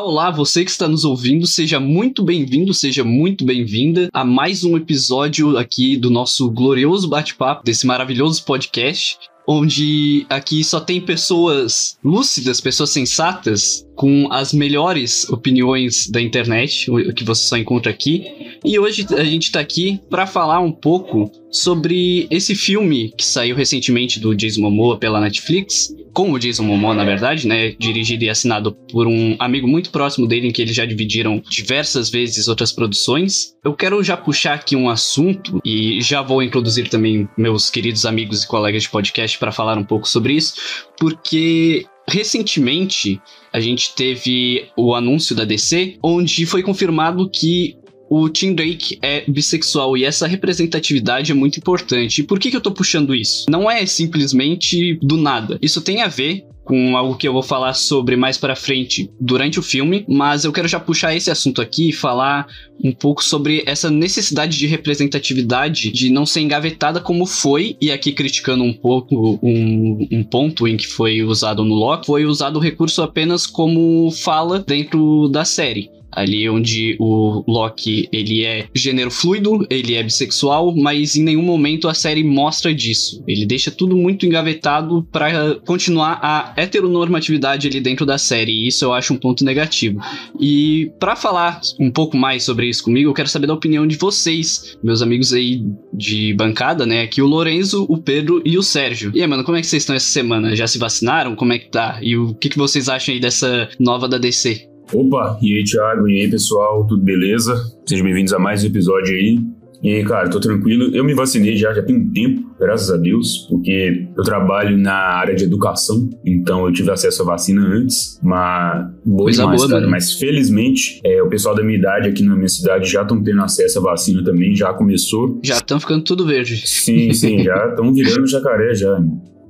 Olá, você que está nos ouvindo, seja muito bem-vindo, seja muito bem-vinda a mais um episódio aqui do nosso glorioso bate-papo, desse maravilhoso podcast onde aqui só tem pessoas lúcidas, pessoas sensatas, com as melhores opiniões da internet, que você só encontra aqui. E hoje a gente tá aqui para falar um pouco sobre esse filme que saiu recentemente do Jason Momoa pela Netflix, com o Jason Momoa, na verdade, né, dirigido e assinado por um amigo muito próximo dele, em que eles já dividiram diversas vezes outras produções. Eu quero já puxar aqui um assunto e já vou introduzir também meus queridos amigos e colegas de podcast para falar um pouco sobre isso, porque recentemente a gente teve o anúncio da DC, onde foi confirmado que o Tim Drake é bissexual e essa representatividade é muito importante. E por que, que eu tô puxando isso? Não é simplesmente do nada. Isso tem a ver com algo que eu vou falar sobre mais para frente durante o filme, mas eu quero já puxar esse assunto aqui e falar um pouco sobre essa necessidade de representatividade, de não ser engavetada como foi, e aqui criticando um pouco um, um ponto em que foi usado no Loki, foi usado o recurso apenas como fala dentro da série ali onde o Loki ele é gênero fluido, ele é bissexual, mas em nenhum momento a série mostra disso. Ele deixa tudo muito engavetado para continuar a heteronormatividade ali dentro da série, e isso eu acho um ponto negativo. E para falar um pouco mais sobre isso comigo, eu quero saber da opinião de vocês, meus amigos aí de bancada, né? Aqui o Lorenzo, o Pedro e o Sérgio. E aí, mano, como é que vocês estão essa semana? Já se vacinaram? Como é que tá? E o que, que vocês acham aí dessa nova da DC? Opa, e aí, Thiago? E aí, pessoal? Tudo beleza? Sejam bem-vindos a mais um episódio aí. E aí, cara, tô tranquilo. Eu me vacinei já, já tem um tempo, graças a Deus, porque eu trabalho na área de educação, então eu tive acesso à vacina antes, mas boa Coisa demais, boa, cara. Né? Mas felizmente, é, o pessoal da minha idade aqui na minha cidade já estão tendo acesso à vacina também, já começou. Já estão ficando tudo verde. Sim, sim, já estão virando jacaré já.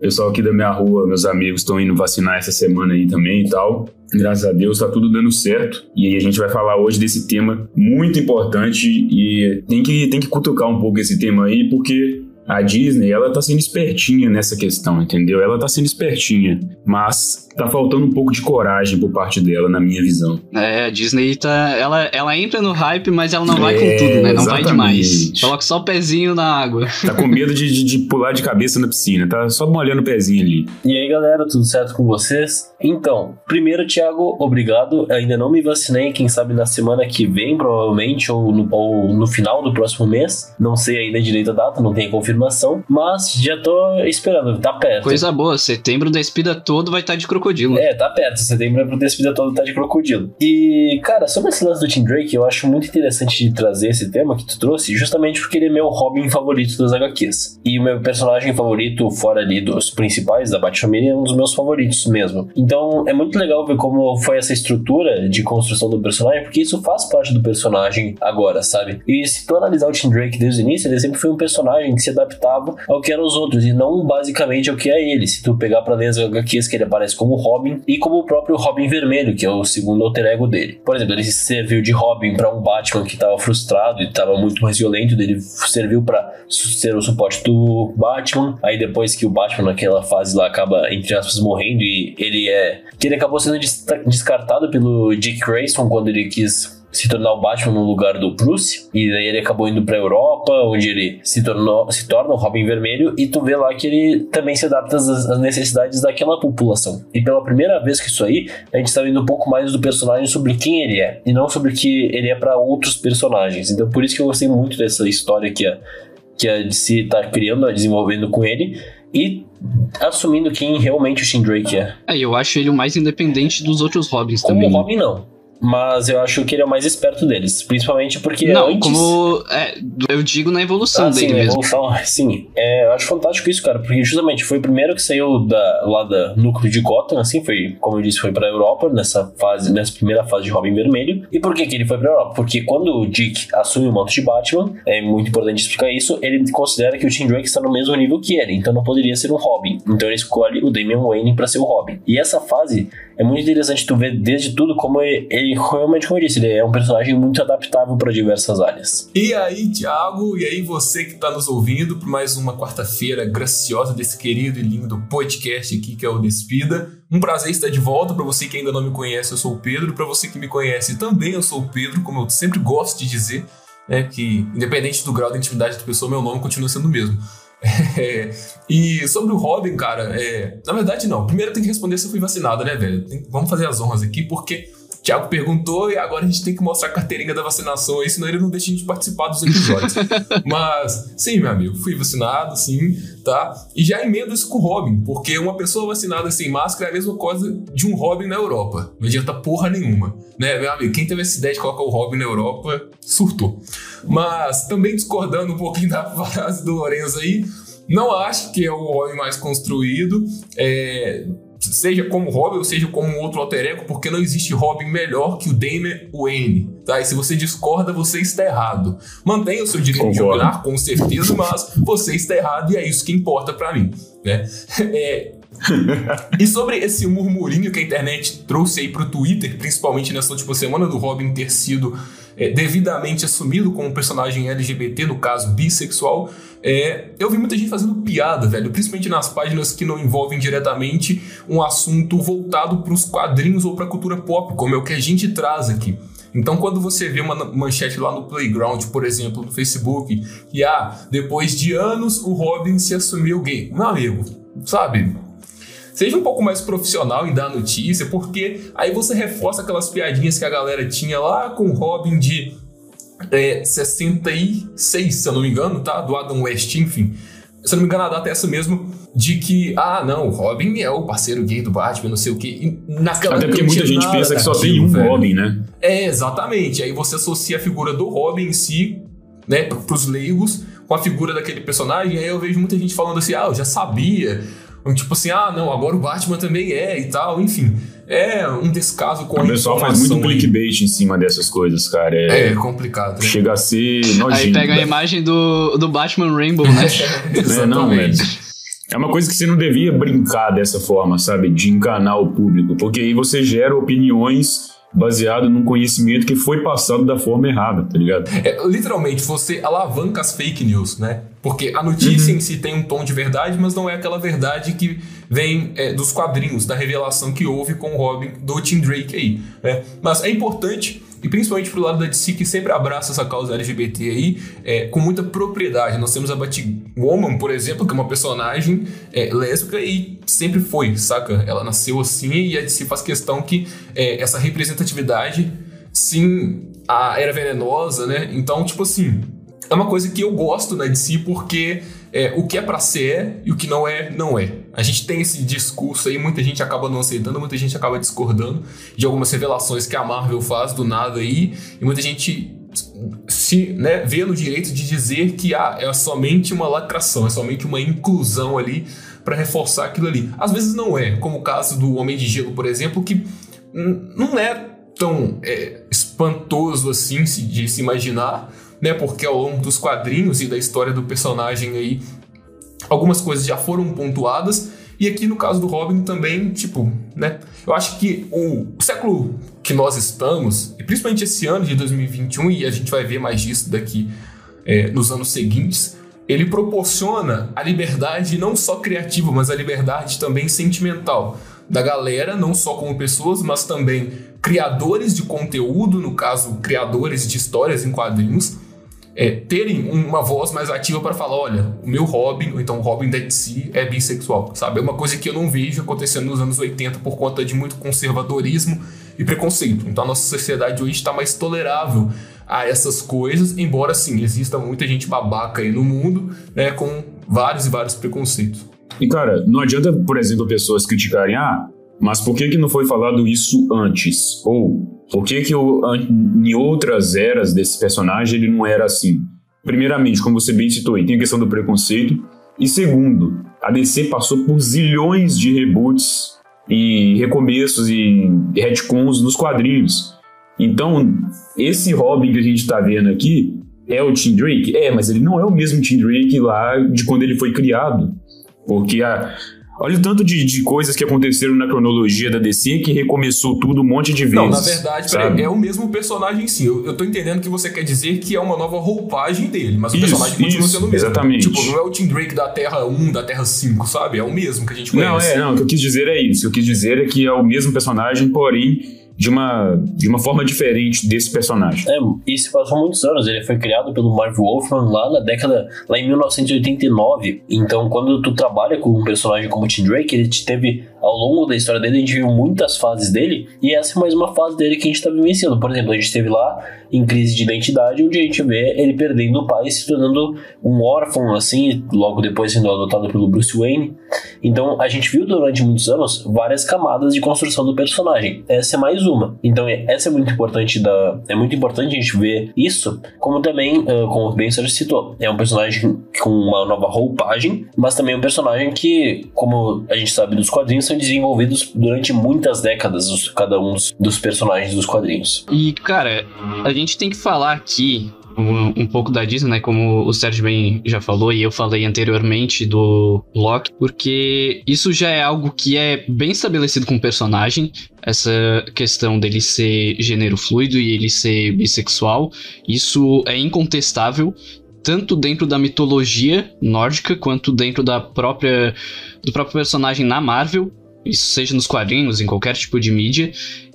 Pessoal aqui da minha rua, meus amigos, estão indo vacinar essa semana aí também e tal. Graças a Deus tá tudo dando certo. E a gente vai falar hoje desse tema muito importante e tem que, tem que cutucar um pouco esse tema aí, porque a Disney, ela tá sendo espertinha nessa questão, entendeu? Ela tá sendo espertinha, mas tá faltando um pouco de coragem por parte dela, na minha visão. É, a Disney tá. Ela, ela entra no hype, mas ela não é, vai com tudo, né? Não exatamente. vai demais. Coloca só o pezinho na água. Tá com medo de, de, de, pular de cabeça na piscina, tá só molhando o pezinho ali. E aí, galera, tudo certo com vocês? Então, primeiro, Thiago, obrigado. Ainda não me vacinei, quem sabe na semana que vem, provavelmente, ou no, ou no final do próximo mês. Não sei ainda direito a data, não tenho confirmação, mas já tô esperando, tá perto. Coisa boa, setembro da espida todo vai estar tá de crocodilo. É, tá perto. Setembro pro despedida todo tá de crocodilo. E, cara, sobre esse lance do Tim Drake, eu acho muito interessante de trazer esse tema que tu trouxe, justamente porque ele é meu Robin favorito das HQs. E o meu personagem favorito, fora ali dos principais da Batfamília, é um dos meus favoritos mesmo. Então, é muito legal ver como foi essa estrutura de construção do personagem, porque isso faz parte do personagem agora, sabe? E se tu analisar o Tim Drake desde o início, ele sempre foi um personagem que se adaptava ao que eram os outros, e não basicamente ao que é ele. Se tu pegar pra ler as HQs que ele aparece como Robin e como o próprio Robin Vermelho, que é o segundo alter ego dele. Por exemplo, ele serviu de Robin para um Batman que estava frustrado e estava muito mais violento, ele serviu para ser o suporte do Batman. Aí depois que o Batman naquela fase lá acaba entre aspas morrendo e ele é que ele acabou sendo descartado pelo Dick Grayson quando ele quis se tornar o Batman no lugar do Bruce, e daí ele acabou indo pra Europa, onde ele se, tornou, se torna o Robin Vermelho, e tu vê lá que ele também se adapta às, às necessidades daquela população. E pela primeira vez que isso aí, a gente está vendo um pouco mais do personagem sobre quem ele é, e não sobre o que ele é para outros personagens. Então por isso que eu gostei muito dessa história que a, que a DC tá criando, desenvolvendo com ele, e assumindo quem realmente o Tim Drake é. É, eu acho ele o mais independente dos outros Robins Como também. Como Robin não mas eu acho que ele é o mais esperto deles, principalmente porque não, antes... como é, eu digo na evolução ah, dele sim, mesmo. Evolução, sim, é, eu acho fantástico isso, cara, porque justamente foi o primeiro que saiu da, lá da núcleo de Gotham, assim, foi, como eu disse, foi pra Europa nessa fase, nessa primeira fase de Robin Vermelho. E por que que ele foi pra Europa? Porque quando o Dick assume o manto de Batman, é muito importante explicar isso, ele considera que o Tim Drake está no mesmo nível que ele, então não poderia ser um Robin. Então ele escolhe o Damian Wayne para ser o Robin. E essa fase é muito interessante tu ver desde tudo como ele, ele realmente, como eu disse, ele é um personagem muito adaptável para diversas áreas. E aí, Thiago, e aí você que está nos ouvindo por mais uma quarta-feira graciosa desse querido e lindo podcast aqui que é o Despida. Um prazer estar de volta. Para você que ainda não me conhece, eu sou o Pedro. Para você que me conhece, também eu sou o Pedro, como eu sempre gosto de dizer, né, que independente do grau de intimidade da pessoa, meu nome continua sendo o mesmo. É, e sobre o Robin, cara, é, na verdade não. Primeiro tem que responder se eu fui vacinado, né, velho? Tem, vamos fazer as honras aqui, porque o Thiago perguntou e agora a gente tem que mostrar a carteirinha da vacinação aí, senão ele não deixa a gente participar dos episódios. Mas, sim, meu amigo, fui vacinado, sim, tá? E já emendo isso com o Robin, porque uma pessoa vacinada sem máscara é a mesma coisa de um Robin na Europa. Não adianta porra nenhuma, né, meu amigo? Quem teve essa ideia de colocar o Robin na Europa, surtou. Mas, também discordando um pouquinho da frase do Lorenzo aí, não acho que é o Robin mais construído. É, seja como Robin ou seja como um outro alter ego, porque não existe Robin melhor que o Damian Wayne, tá? E se você discorda, você está errado. Mantenha o seu direito Concordo. de jogar, com certeza, mas você está errado e é isso que importa para mim, né? É, e sobre esse murmurinho que a internet trouxe aí pro Twitter, principalmente nessa última semana do Robin ter sido é, devidamente assumido como personagem LGBT, no caso bissexual, é, eu vi muita gente fazendo piada, velho, principalmente nas páginas que não envolvem diretamente um assunto voltado para os quadrinhos ou para a cultura pop, como é o que a gente traz aqui. Então, quando você vê uma manchete lá no Playground, por exemplo, no Facebook, que ah, depois de anos o Robin se assumiu gay. Meu amigo, sabe? Seja um pouco mais profissional em dar notícia, porque aí você reforça aquelas piadinhas que a galera tinha lá com o Robin de é, 66, se eu não me engano, tá? Do Adam West, enfim. Se eu não me engano, a data é essa mesmo, de que, ah, não, o Robin é o parceiro gay do Batman, não sei o quê. naquela Até porque muita gente pensa que só tem um velho. Robin, né? É, exatamente. Aí você associa a figura do Robin em si, né, pros leigos, com a figura daquele personagem. Aí eu vejo muita gente falando assim, ah, eu já sabia Tipo assim, ah, não, agora o Batman também é e tal, enfim. É um descaso com a O pessoal faz muito clickbait em cima dessas coisas, cara. É, é complicado. Né? Chega a ser nojento. Aí pega a imagem do, do Batman Rainbow, né? é, não, velho. É uma coisa que você não devia brincar dessa forma, sabe? De enganar o público. Porque aí você gera opiniões baseado num conhecimento que foi passado da forma errada, tá ligado? É, literalmente, você alavanca as fake news, né? Porque a notícia uhum. em si tem um tom de verdade, mas não é aquela verdade que vem é, dos quadrinhos, da revelação que houve com o Robin do Tim Drake aí. Né? Mas é importante e principalmente pro lado da DC que sempre abraça essa causa LGBT aí é, com muita propriedade. Nós temos a Batwoman, por exemplo, que é uma personagem é, lésbica e sempre foi, saca? Ela nasceu assim e a DC faz questão que é, essa representatividade, sim, a era venenosa, né? Então, tipo assim, é uma coisa que eu gosto na DC porque é, o que é para ser é e o que não é, não é. A gente tem esse discurso aí, muita gente acaba não aceitando, muita gente acaba discordando de algumas revelações que a Marvel faz do nada aí, e muita gente se né, vê no direito de dizer que ah, é somente uma lacração, é somente uma inclusão ali para reforçar aquilo ali. Às vezes não é, como o caso do Homem de Gelo, por exemplo, que não é tão é, espantoso assim de se imaginar, né? Porque ao longo dos quadrinhos e da história do personagem aí, algumas coisas já foram pontuadas. E aqui no caso do Robin também, tipo, né? Eu acho que o século que nós estamos, e principalmente esse ano de 2021, e a gente vai ver mais disso daqui é, nos anos seguintes, ele proporciona a liberdade não só criativa, mas a liberdade também sentimental da galera, não só como pessoas, mas também criadores de conteúdo, no caso, criadores de histórias em quadrinhos, é, terem uma voz mais ativa para falar, olha, o meu Robin, ou então o Robin da DC é bissexual, sabe? É uma coisa que eu não vejo acontecendo nos anos 80 por conta de muito conservadorismo e preconceito. Então a nossa sociedade hoje está mais tolerável a essas coisas, embora sim, exista muita gente babaca aí no mundo, né, com vários e vários preconceitos. E cara, não adianta, por exemplo, pessoas criticarem, ah, mas por que, que não foi falado isso antes? Ou por que, que eu, em outras eras desse personagem ele não era assim? Primeiramente, como você bem citou, tem a questão do preconceito. E segundo, a DC passou por zilhões de reboots e recomeços e retcons nos quadrinhos. Então, esse Robin que a gente está vendo aqui é o Tim Drake? É, mas ele não é o mesmo Tim Drake lá de quando ele foi criado. Porque a, Olha o tanto de, de coisas que aconteceram na cronologia da DC que recomeçou tudo um monte de vezes. Não, na verdade, peraí, é o mesmo personagem sim. Eu, eu tô entendendo que você quer dizer que é uma nova roupagem dele, mas isso, o personagem continua isso, sendo o mesmo. Exatamente. Tipo, não é o Tim Drake da Terra 1, da Terra 5, sabe? É o mesmo que a gente conhece. Não, é, não, o que eu quis dizer é isso. O que eu quis dizer é que é o mesmo personagem, porém de uma, de uma forma diferente desse personagem. É, isso passou muitos anos. Ele foi criado pelo Marv Wolfman lá na década, lá em 1989. Então, quando tu trabalha com um personagem como Tim Drake, ele te teve ao longo da história dele, a gente viu muitas fases dele, e essa é mais uma fase dele que a gente tá vivenciando. Por exemplo, a gente teve lá em crise de identidade, onde a gente vê ele perdendo o pai e se tornando um órfão, assim, logo depois sendo adotado pelo Bruce Wayne. Então, a gente viu durante muitos anos várias camadas de construção do personagem. Essa é mais uma. Então, essa é muito importante da, é muito importante a gente ver isso, como também, como o Ben citou, é um personagem com uma nova roupagem, mas também um personagem que, como a gente sabe dos quadrinhos, são desenvolvidos durante muitas décadas, os, cada um dos, dos, personagens dos quadrinhos. E, cara, a gente tem que falar aqui um, um, pouco da Disney, né? Como o Sérgio bem já falou e eu falei anteriormente do Loki, porque isso já é algo que é bem estabelecido com o personagem. Essa questão dele ser gênero fluido e ele ser bissexual, isso é incontestável tanto dentro da mitologia nórdica quanto dentro da própria do próprio personagem na Marvel, isso seja nos quadrinhos, em qualquer tipo de mídia.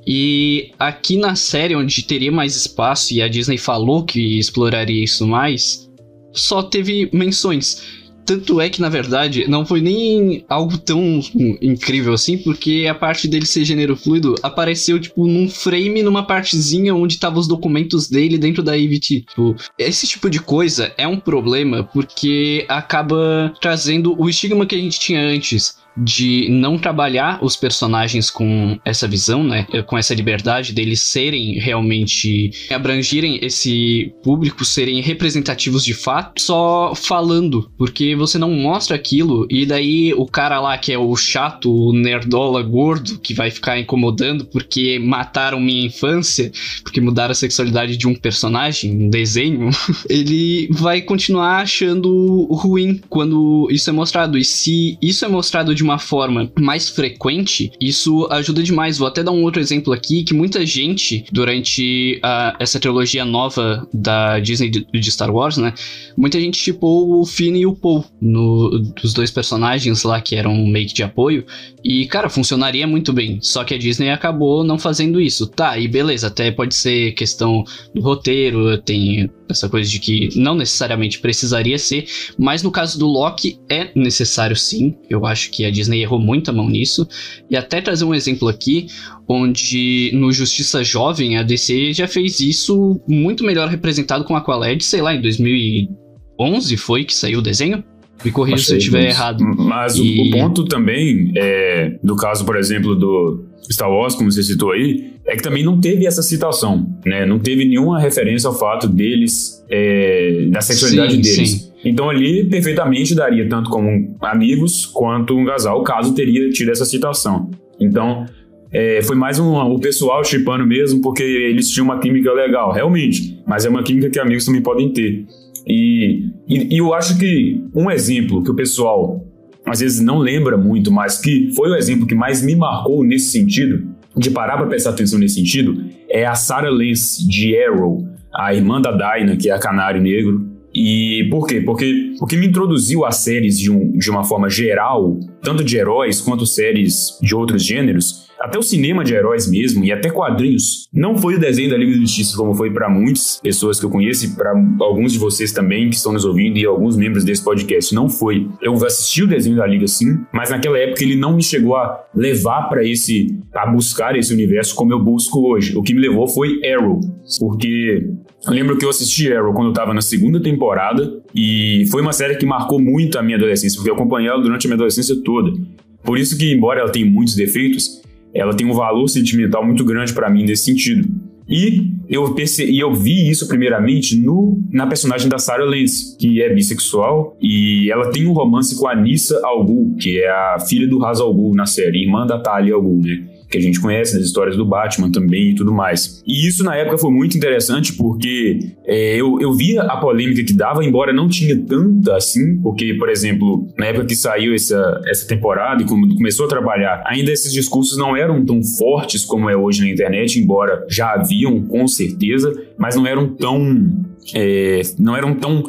E aqui na série, onde teria mais espaço e a Disney falou que exploraria isso mais, só teve menções. Tanto é que, na verdade, não foi nem algo tão incrível assim, porque a parte dele ser gênero fluido apareceu, tipo, num frame, numa partezinha onde estavam os documentos dele dentro da AVT. Tipo, esse tipo de coisa é um problema porque acaba trazendo o estigma que a gente tinha antes de não trabalhar os personagens com essa visão, né? Com essa liberdade deles serem realmente abrangirem esse público, serem representativos de fato, só falando, porque você não mostra aquilo e daí o cara lá que é o chato, o nerdola gordo que vai ficar incomodando porque mataram minha infância, porque mudaram a sexualidade de um personagem, um desenho, ele vai continuar achando ruim quando isso é mostrado. E se isso é mostrado de de uma forma mais frequente, isso ajuda demais. Vou até dar um outro exemplo aqui que muita gente durante a, essa trilogia nova da Disney de, de, Star Wars, né? Muita gente tipou o Finn e o Poe no, dos dois personagens lá que eram meio que de apoio e cara funcionaria muito bem. Só que a Disney acabou não fazendo isso. Tá, e beleza, até pode ser questão do roteiro, tem essa coisa de que não necessariamente precisaria ser, mas no caso do Loki é necessário sim. Eu acho que a Disney errou muito a mão nisso. E até trazer um exemplo aqui, onde no Justiça Jovem a DC já fez isso muito melhor representado com Aqualad, sei lá, em 2011 foi que saiu o desenho. Me corrija se eu estiver errado. Mas e... o, ponto também, é, do caso, por exemplo, do Star Wars, como você citou aí, é que também não teve essa citação, né? Não teve nenhuma referência ao fato deles, é, da sexualidade sim, deles. Sim. Então ali perfeitamente daria tanto como amigos quanto um casal, caso teria tido essa citação. Então é, foi mais um, o pessoal chipando mesmo, porque eles tinham uma química legal, realmente. Mas é uma química que amigos também podem ter. E, e, e eu acho que um exemplo que o pessoal às vezes não lembra muito, mas que foi o exemplo que mais me marcou nesse sentido, de parar para prestar atenção nesse sentido, é a Sarah Lance de Arrow, a irmã da Dinah, que é a Canário Negro. E por quê? Porque o que me introduziu a séries de, um, de uma forma geral, tanto de heróis quanto séries de outros gêneros, até o cinema de heróis mesmo e até quadrinhos. Não foi o desenho da Liga da Justiça como foi para muitas pessoas que eu conheço e para alguns de vocês também que estão nos ouvindo e alguns membros desse podcast. Não foi. Eu assisti o desenho da Liga sim, mas naquela época ele não me chegou a levar para esse a buscar esse universo como eu busco hoje. O que me levou foi Arrow, porque eu lembro que eu assisti Arrow quando eu tava na segunda temporada e foi uma série que marcou muito a minha adolescência, porque eu acompanhei ela durante a minha adolescência toda. Por isso que, embora ela tenha muitos defeitos, ela tem um valor sentimental muito grande para mim nesse sentido. E eu, perce... e eu vi isso primeiramente no, na personagem da Sarah Lance, que é bissexual, e ela tem um romance com a Nissa Al Ghul, que é a filha do Ra's Al Ghul na série, irmã da Talia Al Ghul, né? Que a gente conhece, das histórias do Batman também e tudo mais. E isso na época foi muito interessante porque é, eu, eu via a polêmica que dava, embora não tinha tanta assim, porque, por exemplo, na época que saiu essa, essa temporada e como começou a trabalhar, ainda esses discursos não eram tão fortes como é hoje na internet, embora já haviam com certeza, mas não eram tão é, não eram tão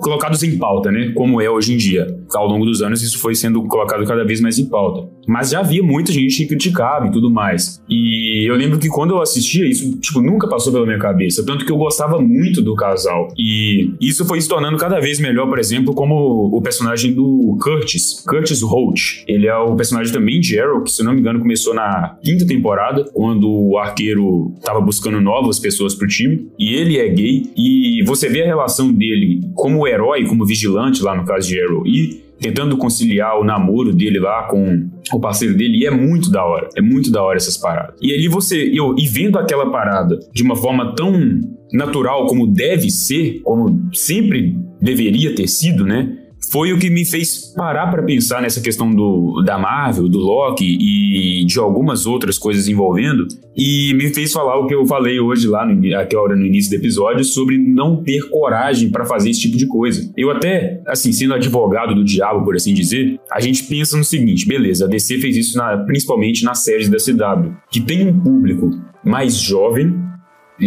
colocados em pauta, né? Como é hoje em dia. Ao longo dos anos, isso foi sendo colocado cada vez mais em pauta. Mas já havia muita gente que criticava e tudo mais. E eu lembro que quando eu assistia, isso tipo, nunca passou pela minha cabeça. Tanto que eu gostava muito do casal. E isso foi se tornando cada vez melhor, por exemplo, como o personagem do Curtis, Curtis Holt. Ele é o personagem também de Arrow, que se não me engano começou na quinta temporada, quando o arqueiro estava buscando novas pessoas pro time. E ele é gay. E você vê a relação dele como herói, como vigilante lá no caso de Arrow, e tentando conciliar o namoro dele lá com o parceiro dele, e é muito da hora. É muito da hora essas paradas. E ali você, eu, e vendo aquela parada de uma forma tão natural como deve ser, como sempre deveria ter sido, né? Foi o que me fez parar para pensar nessa questão do, da Marvel, do Loki e de algumas outras coisas envolvendo, e me fez falar o que eu falei hoje lá, no, aquela hora no início do episódio, sobre não ter coragem para fazer esse tipo de coisa. Eu até, assim, sendo advogado do diabo, por assim dizer, a gente pensa no seguinte, beleza, a DC fez isso na, principalmente nas séries da CW, que tem um público mais jovem,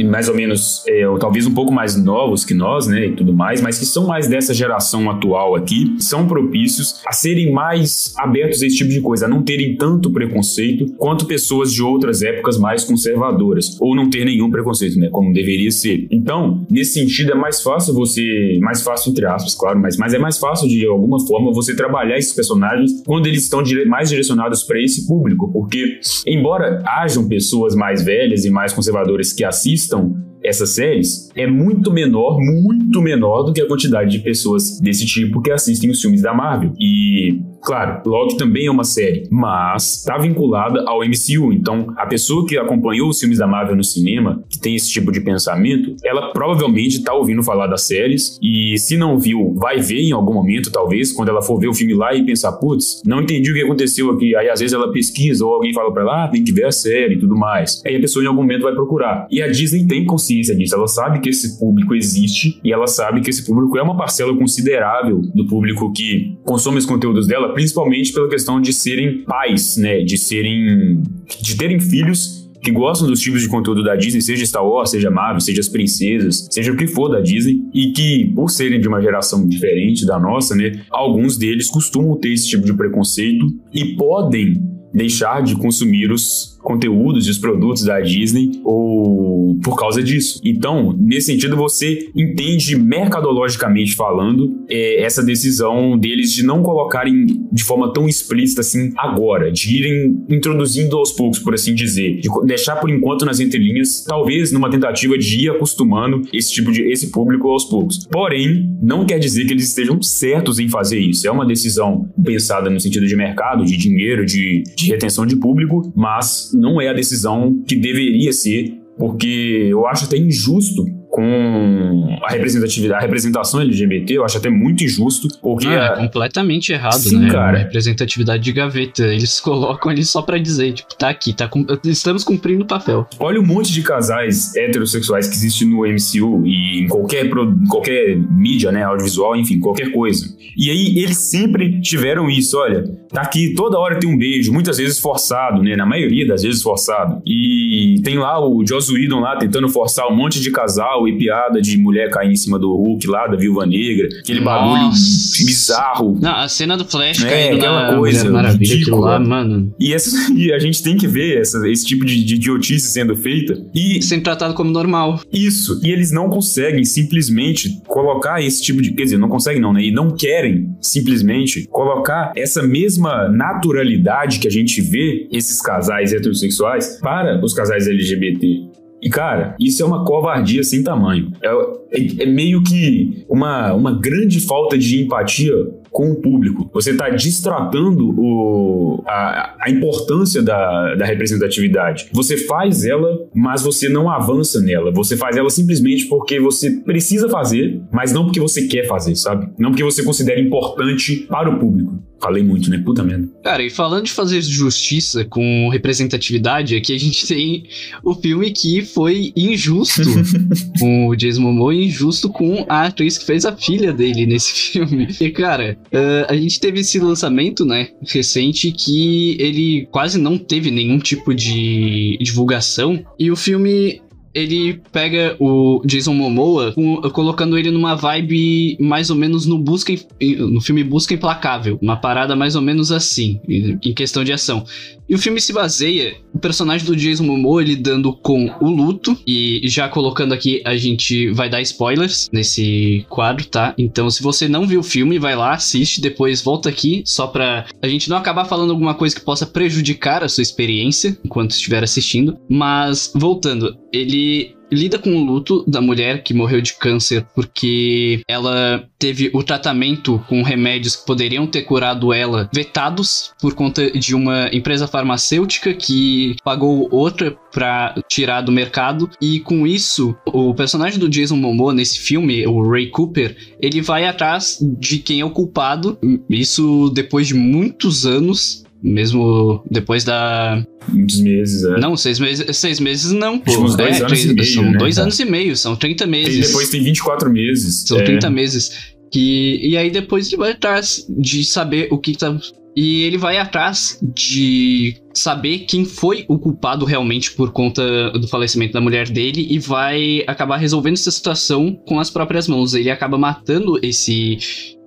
mais ou menos, é, ou talvez um pouco mais novos que nós, né, e tudo mais, mas que são mais dessa geração atual aqui, são propícios a serem mais abertos a esse tipo de coisa, a não terem tanto preconceito quanto pessoas de outras épocas mais conservadoras, ou não ter nenhum preconceito, né, como deveria ser. Então, nesse sentido, é mais fácil você, mais fácil entre aspas, claro, mas, mas é mais fácil de alguma forma você trabalhar esses personagens quando eles estão dire mais direcionados para esse público, porque embora hajam pessoas mais velhas e mais conservadoras que assistem assistam essas séries é muito menor, muito menor do que a quantidade de pessoas desse tipo que assistem os filmes da Marvel. E, claro, Loki também é uma série, mas está vinculada ao MCU. Então, a pessoa que acompanhou os filmes da Marvel no cinema, que tem esse tipo de pensamento, ela provavelmente está ouvindo falar das séries e, se não viu, vai ver em algum momento, talvez, quando ela for ver o filme lá e pensar, putz, não entendi o que aconteceu aqui. Aí, às vezes, ela pesquisa ou alguém fala para ela, ah, tem que ver a série e tudo mais. Aí a pessoa, em algum momento, vai procurar. E a Disney tem consciência consciência disso, ela sabe que esse público existe e ela sabe que esse público é uma parcela considerável do público que consome os conteúdos dela, principalmente pela questão de serem pais, né, de serem de terem filhos que gostam dos tipos de conteúdo da Disney, seja Star Wars, seja Marvel, seja as princesas, seja o que for da Disney, e que, por serem de uma geração diferente da nossa, né, alguns deles costumam ter esse tipo de preconceito e podem deixar de consumir os conteúdos e os produtos da Disney ou por causa disso. Então, nesse sentido, você entende mercadologicamente falando é, essa decisão deles de não colocarem de forma tão explícita assim agora, de irem introduzindo aos poucos, por assim dizer, de deixar por enquanto nas entrelinhas, talvez numa tentativa de ir acostumando esse tipo de esse público aos poucos. Porém, não quer dizer que eles estejam certos em fazer isso. É uma decisão pensada no sentido de mercado, de dinheiro, de, de retenção de público, mas não é a decisão que deveria ser, porque eu acho até injusto com a representatividade, a representação LGBT, eu acho até muito injusto, porque... Ah, é completamente errado, Sim, né? cara. representatividade de gaveta, eles colocam ali só pra dizer, tipo, tá aqui, tá estamos cumprindo o papel. Olha o monte de casais heterossexuais que existe no MCU e em qualquer, qualquer mídia, né, audiovisual, enfim, qualquer coisa. E aí eles sempre tiveram isso, olha, tá aqui, toda hora tem um beijo, muitas vezes forçado, né, na maioria das vezes forçado. E tem lá o Joss Whedon lá tentando forçar um monte de casal e piada de mulher cair em cima do Hulk lá, da Viúva Negra, aquele Nossa. bagulho bizarro. Não, a cena do Flash é, caindo aquela na coisa Maravilha, lá, mano. E, essa, e a gente tem que ver essa, esse tipo de, de idiotice sendo feita. E sendo tratado como normal. Isso. E eles não conseguem simplesmente colocar esse tipo de, quer dizer, não conseguem não, né? E não querem simplesmente colocar essa mesma naturalidade que a gente vê esses casais heterossexuais para os casais LGBT. E, cara, isso é uma covardia sem tamanho. É, é, é meio que uma, uma grande falta de empatia com o público. Você está distratando o, a, a importância da, da representatividade. Você faz ela, mas você não avança nela. Você faz ela simplesmente porque você precisa fazer, mas não porque você quer fazer, sabe? Não porque você considera importante para o público. Falei muito, né? Puta merda. Cara, e falando de fazer justiça com representatividade, aqui a gente tem o filme que foi injusto com o Jason Momoa e injusto com a atriz que fez a filha dele nesse filme. E, cara, uh, a gente teve esse lançamento, né, recente, que ele quase não teve nenhum tipo de divulgação. E o filme ele pega o Jason Momoa com, colocando ele numa vibe mais ou menos no busca no filme Busca Implacável, uma parada mais ou menos assim, em questão de ação. E o filme se baseia o personagem do Jason Momoa lidando com o luto e já colocando aqui a gente vai dar spoilers nesse quadro, tá? Então se você não viu o filme, vai lá, assiste, depois volta aqui só pra a gente não acabar falando alguma coisa que possa prejudicar a sua experiência enquanto estiver assistindo. Mas voltando, ele lida com o luto da mulher que morreu de câncer porque ela teve o tratamento com remédios que poderiam ter curado ela vetados por conta de uma empresa farmacêutica que pagou outra para tirar do mercado e com isso o personagem do Jason Momoa nesse filme, o Ray Cooper, ele vai atrás de quem é o culpado. Isso depois de muitos anos mesmo depois da. Muitos meses, é. Não, seis meses, seis meses não, pô. Uns dois é, anos e meio, São né, dois cara? anos e meio, são 30 meses. E depois tem 24 meses. São é. 30 meses. Que, e aí depois ele vai atrás de saber o que tá. E ele vai atrás de saber quem foi o culpado realmente por conta do falecimento da mulher dele e vai acabar resolvendo essa situação com as próprias mãos. Ele acaba matando esse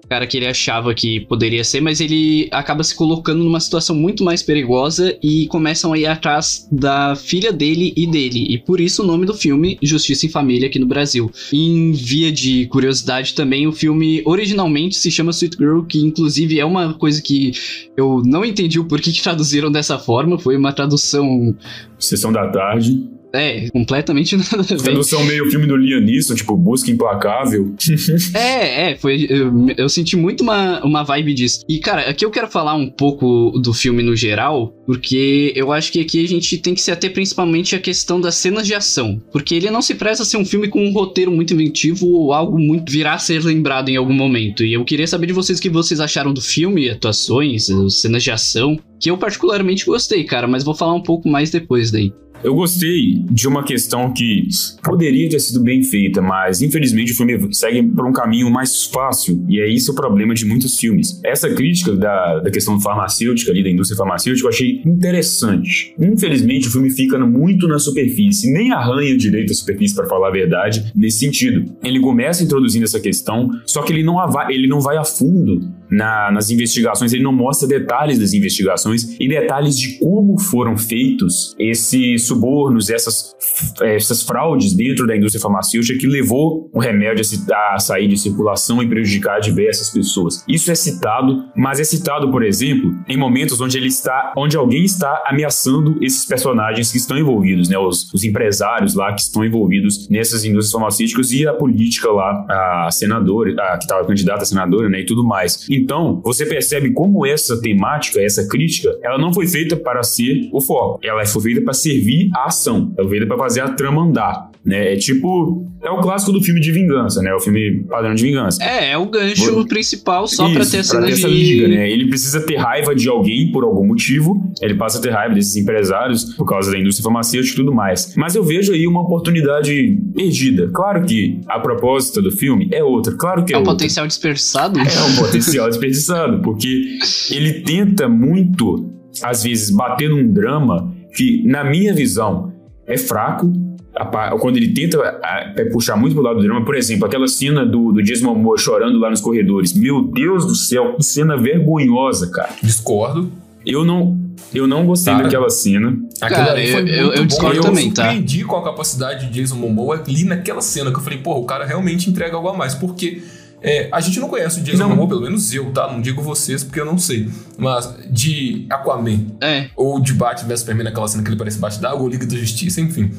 cara que ele achava que poderia ser, mas ele acaba se colocando numa situação muito mais perigosa e começam a ir atrás da filha dele e dele. E por isso o nome do filme Justiça em Família aqui no Brasil. Em via de curiosidade também, o filme originalmente se chama Sweet Girl, que inclusive é uma coisa que eu não entendi o porquê que traduziram dessa forma, foi uma tradução Sessão da tarde. É, completamente nada a ver. Tradução meio filme do Liam Neeson, tipo, Busca Implacável. É, é, foi. Eu, eu senti muito uma, uma vibe disso. E, cara, aqui eu quero falar um pouco do filme no geral, porque eu acho que aqui a gente tem que se ater principalmente à questão das cenas de ação. Porque ele não se presta a ser um filme com um roteiro muito inventivo ou algo muito virá a ser lembrado em algum momento. E eu queria saber de vocês o que vocês acharam do filme, atuações, cenas de ação. Que eu particularmente gostei, cara, mas vou falar um pouco mais depois daí. Eu gostei de uma questão que poderia ter sido bem feita, mas infelizmente o filme segue por um caminho mais fácil, e é isso o problema de muitos filmes. Essa crítica da, da questão farmacêutica ali, da indústria farmacêutica, eu achei interessante. Infelizmente o filme fica muito na superfície, nem arranha direito a superfície, para falar a verdade, nesse sentido. Ele começa introduzindo essa questão, só que ele não, ele não vai a fundo na- nas investigações, ele não mostra detalhes das investigações e detalhes de como foram feitos esses subornos, essas, essas fraudes dentro da indústria farmacêutica que levou o remédio a, a sair de circulação e prejudicar diversas pessoas. Isso é citado, mas é citado, por exemplo, em momentos onde ele está, onde alguém está ameaçando esses personagens que estão envolvidos, né, os, os empresários lá que estão envolvidos nessas indústrias farmacêuticas e a política lá, a senadora, a, que estava candidata a senadora, né, e tudo mais. Então, você percebe como essa temática, essa crítica, ela não foi feita para ser o foco, ela foi feita para servir a ação, ela foi feita para fazer a trama andar, né? É tipo, é o clássico do filme de vingança, né? O filme padrão de vingança. É, é o gancho Vou- principal só pra Isso, ter a cena de... essa liga, né? Ele precisa ter raiva de alguém por algum motivo, ele passa a ter raiva desses empresários por causa da indústria farmacêutica e tudo mais. Mas eu vejo aí uma oportunidade perdida. Claro que a proposta do filme é outra, claro que é, É um outra. potencial desperdiçado? É um potencial desperdiçado, porque ele tenta muito, às vezes, bater num drama que, na minha visão, é fraco. A Quando ele tenta a, é, puxar muito pro lado do drama, por exemplo, aquela cena do, do Jason Momoa chorando lá nos corredores. Meu Deus do céu, que cena vergonhosa, cara. Discordo. Eu não, eu não gostei Tá. daquela cena. Cara, eu- eu- muito eu discordo eu também, tá? surpreendi com a capacidade de Jason Momoa ali naquela cena, que eu falei, porra, o cara realmente entrega algo a mais. Porque é, a gente não conhece o Jason Não. Momoa, pelo menos eu, tá? Não digo vocês, porque eu não sei. Mas de Aquaman, É, ou de Batman vs Superman, naquela cena que ele parece embaixo d'água, ou Liga da Justiça, enfim.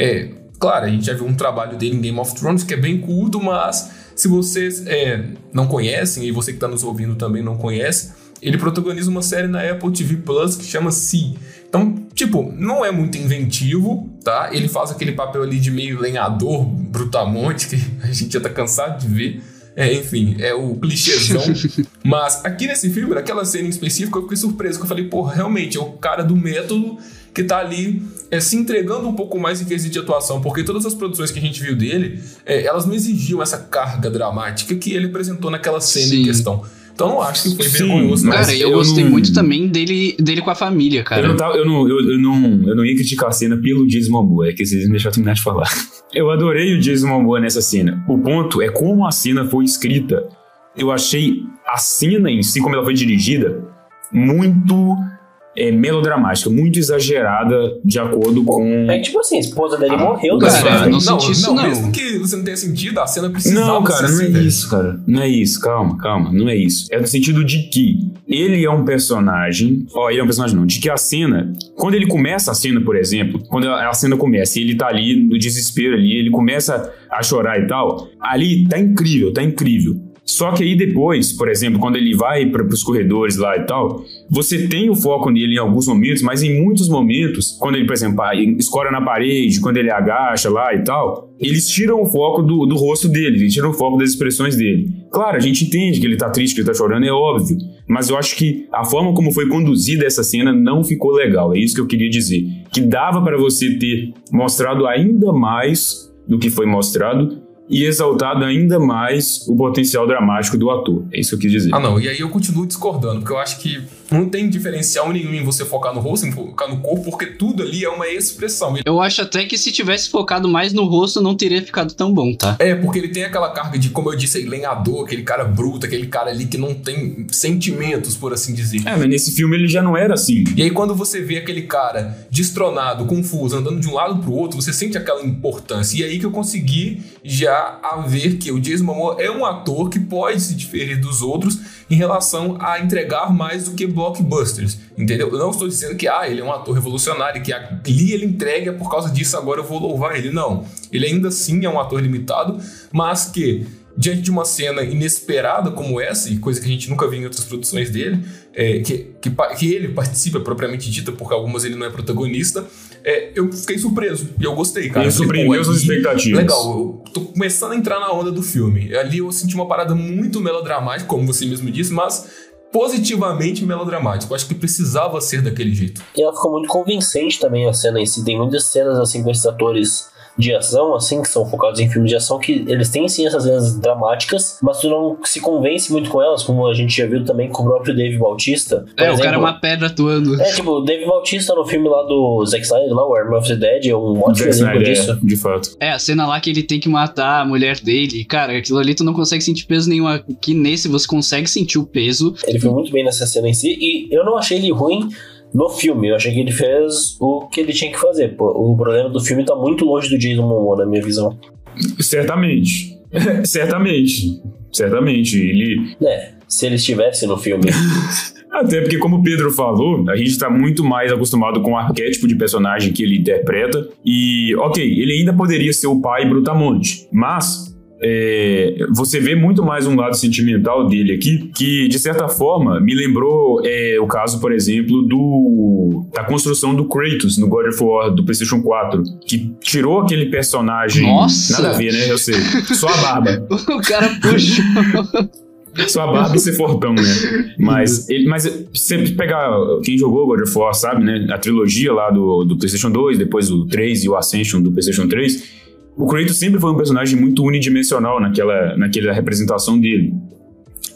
É, claro, a gente já viu um trabalho dele em Game of Thrones, que é bem curto, mas se vocês é, não conhecem, e você que está nos ouvindo também não conhece, ele protagoniza uma série na Apple TV Plus que chama Si, Então, tipo, não é muito inventivo, tá? Ele faz aquele papel ali de meio lenhador, brutamonte, que a gente já tá cansado de ver. É, enfim, é o clichêzão. Mas aqui nesse filme, naquela cena em específico, eu fiquei surpreso, que eu falei, porra, realmente, é o cara do método que tá ali é, se entregando um pouco mais em quesito de atuação, porque todas as produções que a gente viu dele, é, elas não exigiam essa carga dramática que ele apresentou naquela cena Sim. em questão. Então não acho que foi Sim, vergonhoso. Cara, eu, eu gostei não... muito também dele, dele com a família, cara. Eu não, tava, eu, não, eu, eu, não, eu não ia criticar a cena pelo Jason Momoa, é que vocês me deixaram terminar de falar. Eu adorei o Jason Momoa nessa cena. O ponto é como a cena foi escrita. Eu achei a cena em si, como ela foi dirigida, muito é, melodramática, muito exagerada de acordo com. É tipo assim, a esposa dele ah, morreu, cara. Não, não, não, isso, não, Mesmo que você não tenha sentido, a cena precisa Não, cara, não é isso, cara. Não é isso, calma, calma. Não é isso. É no sentido de que ele é um personagem. Ó, ele é um personagem não. De que a cena. Quando ele começa a cena, por exemplo, quando a cena começa e ele tá ali no desespero ali, ele começa a chorar e tal, ali tá incrível, tá incrível. Só que aí depois, por exemplo, quando ele vai para os corredores lá e tal, você tem o foco nele em alguns momentos, mas em muitos momentos, quando ele, por exemplo, escora na parede, quando ele agacha lá e tal, eles tiram o foco do, do rosto dele, eles tiram o foco das expressões dele. Claro, a gente entende que ele tá triste, que ele tá chorando, é óbvio, mas eu acho que a forma como foi conduzida essa cena não ficou legal, é isso que eu queria dizer. Que dava para você ter mostrado ainda mais do que foi mostrado e exaltado ainda mais o potencial dramático do ator. É isso que eu quis dizer. Ah, não. E aí eu continuo discordando, porque eu acho que não tem diferencial nenhum em você focar no rosto, em focar no corpo, porque tudo ali é uma expressão. Eu acho até que se tivesse focado mais no rosto, não teria ficado tão bom, tá? É, porque ele tem aquela carga de, como eu disse, lenhador, aquele cara bruto, aquele cara ali que não tem sentimentos, por assim dizer. É, mas nesse filme ele já não era assim. E aí quando você vê aquele cara destronado, confuso, andando de um lado pro outro, você sente aquela importância. E aí que eu consegui já a ver que o Jason Momoa é um ator que pode se diferir dos outros em relação a entregar mais do que blockbusters, entendeu? Eu não estou dizendo que ah, ele é um ator revolucionário, que ali ele entrega por causa disso agora eu vou louvar ele. Não. Ele ainda assim é um ator limitado, mas que diante de uma cena inesperada como essa, e coisa que a gente nunca viu em outras produções dele, é, que, que, que, ele participa propriamente dita, porque algumas ele não é protagonista, é, eu fiquei surpreso e eu gostei, cara. Ele surpreendeu suas expectativas. Legal, eu tô começando a entrar na onda do filme. Ali eu senti uma parada muito melodramática, como você mesmo disse, mas positivamente melodramático. Acho que precisava ser daquele jeito. E ela ficou muito convincente também a cena em si. Tem muitas cenas assim com esses atores de ação, assim, que são focados em filmes de ação, que eles têm sim essas cenas dramáticas, mas tu não se convence muito com elas, como a gente já viu também com o próprio Dave Bautista. é, exemplo, o cara é uma pedra atuando. É, tipo, o Dave Bautista no filme lá do Zack Snyder, lá, o Arm of the Dead, é um ótimo exemplo disso. É, de fato. É, a cena lá que ele tem que matar a mulher dele, cara, aquilo ali tu não consegue sentir peso nenhum. Aqui nesse você consegue sentir o peso. Ele foi muito bem nessa cena em si, e eu não achei ele ruim no filme. Eu achei que ele fez o que ele tinha que fazer. O problema do filme tá muito longe do Jason Momoa, na minha visão. Certamente. Certamente. Certamente. Ele. É, se ele estivesse no filme. Até porque, como o Pedro falou, a gente está muito mais acostumado com o arquétipo de personagem que ele interpreta. E, ok, ele ainda poderia ser o pai Brutamonte, mas é, você vê muito mais um lado sentimental dele aqui, que de certa forma me lembrou é, o caso, por exemplo, do da construção do Kratos no God of War do PlayStation 4, que tirou aquele personagem. Nossa! Nada a ver, né? Eu sei. Só a barba. o cara puxou. Só a barba e ser fortão, né? Mas, ele, mas sempre pegar quem jogou God of War, sabe, né? A trilogia lá do, do PlayStation 2, depois o 3 e o Ascension do PlayStation 3 o Kratos sempre foi um personagem muito unidimensional naquela, naquela representação dele.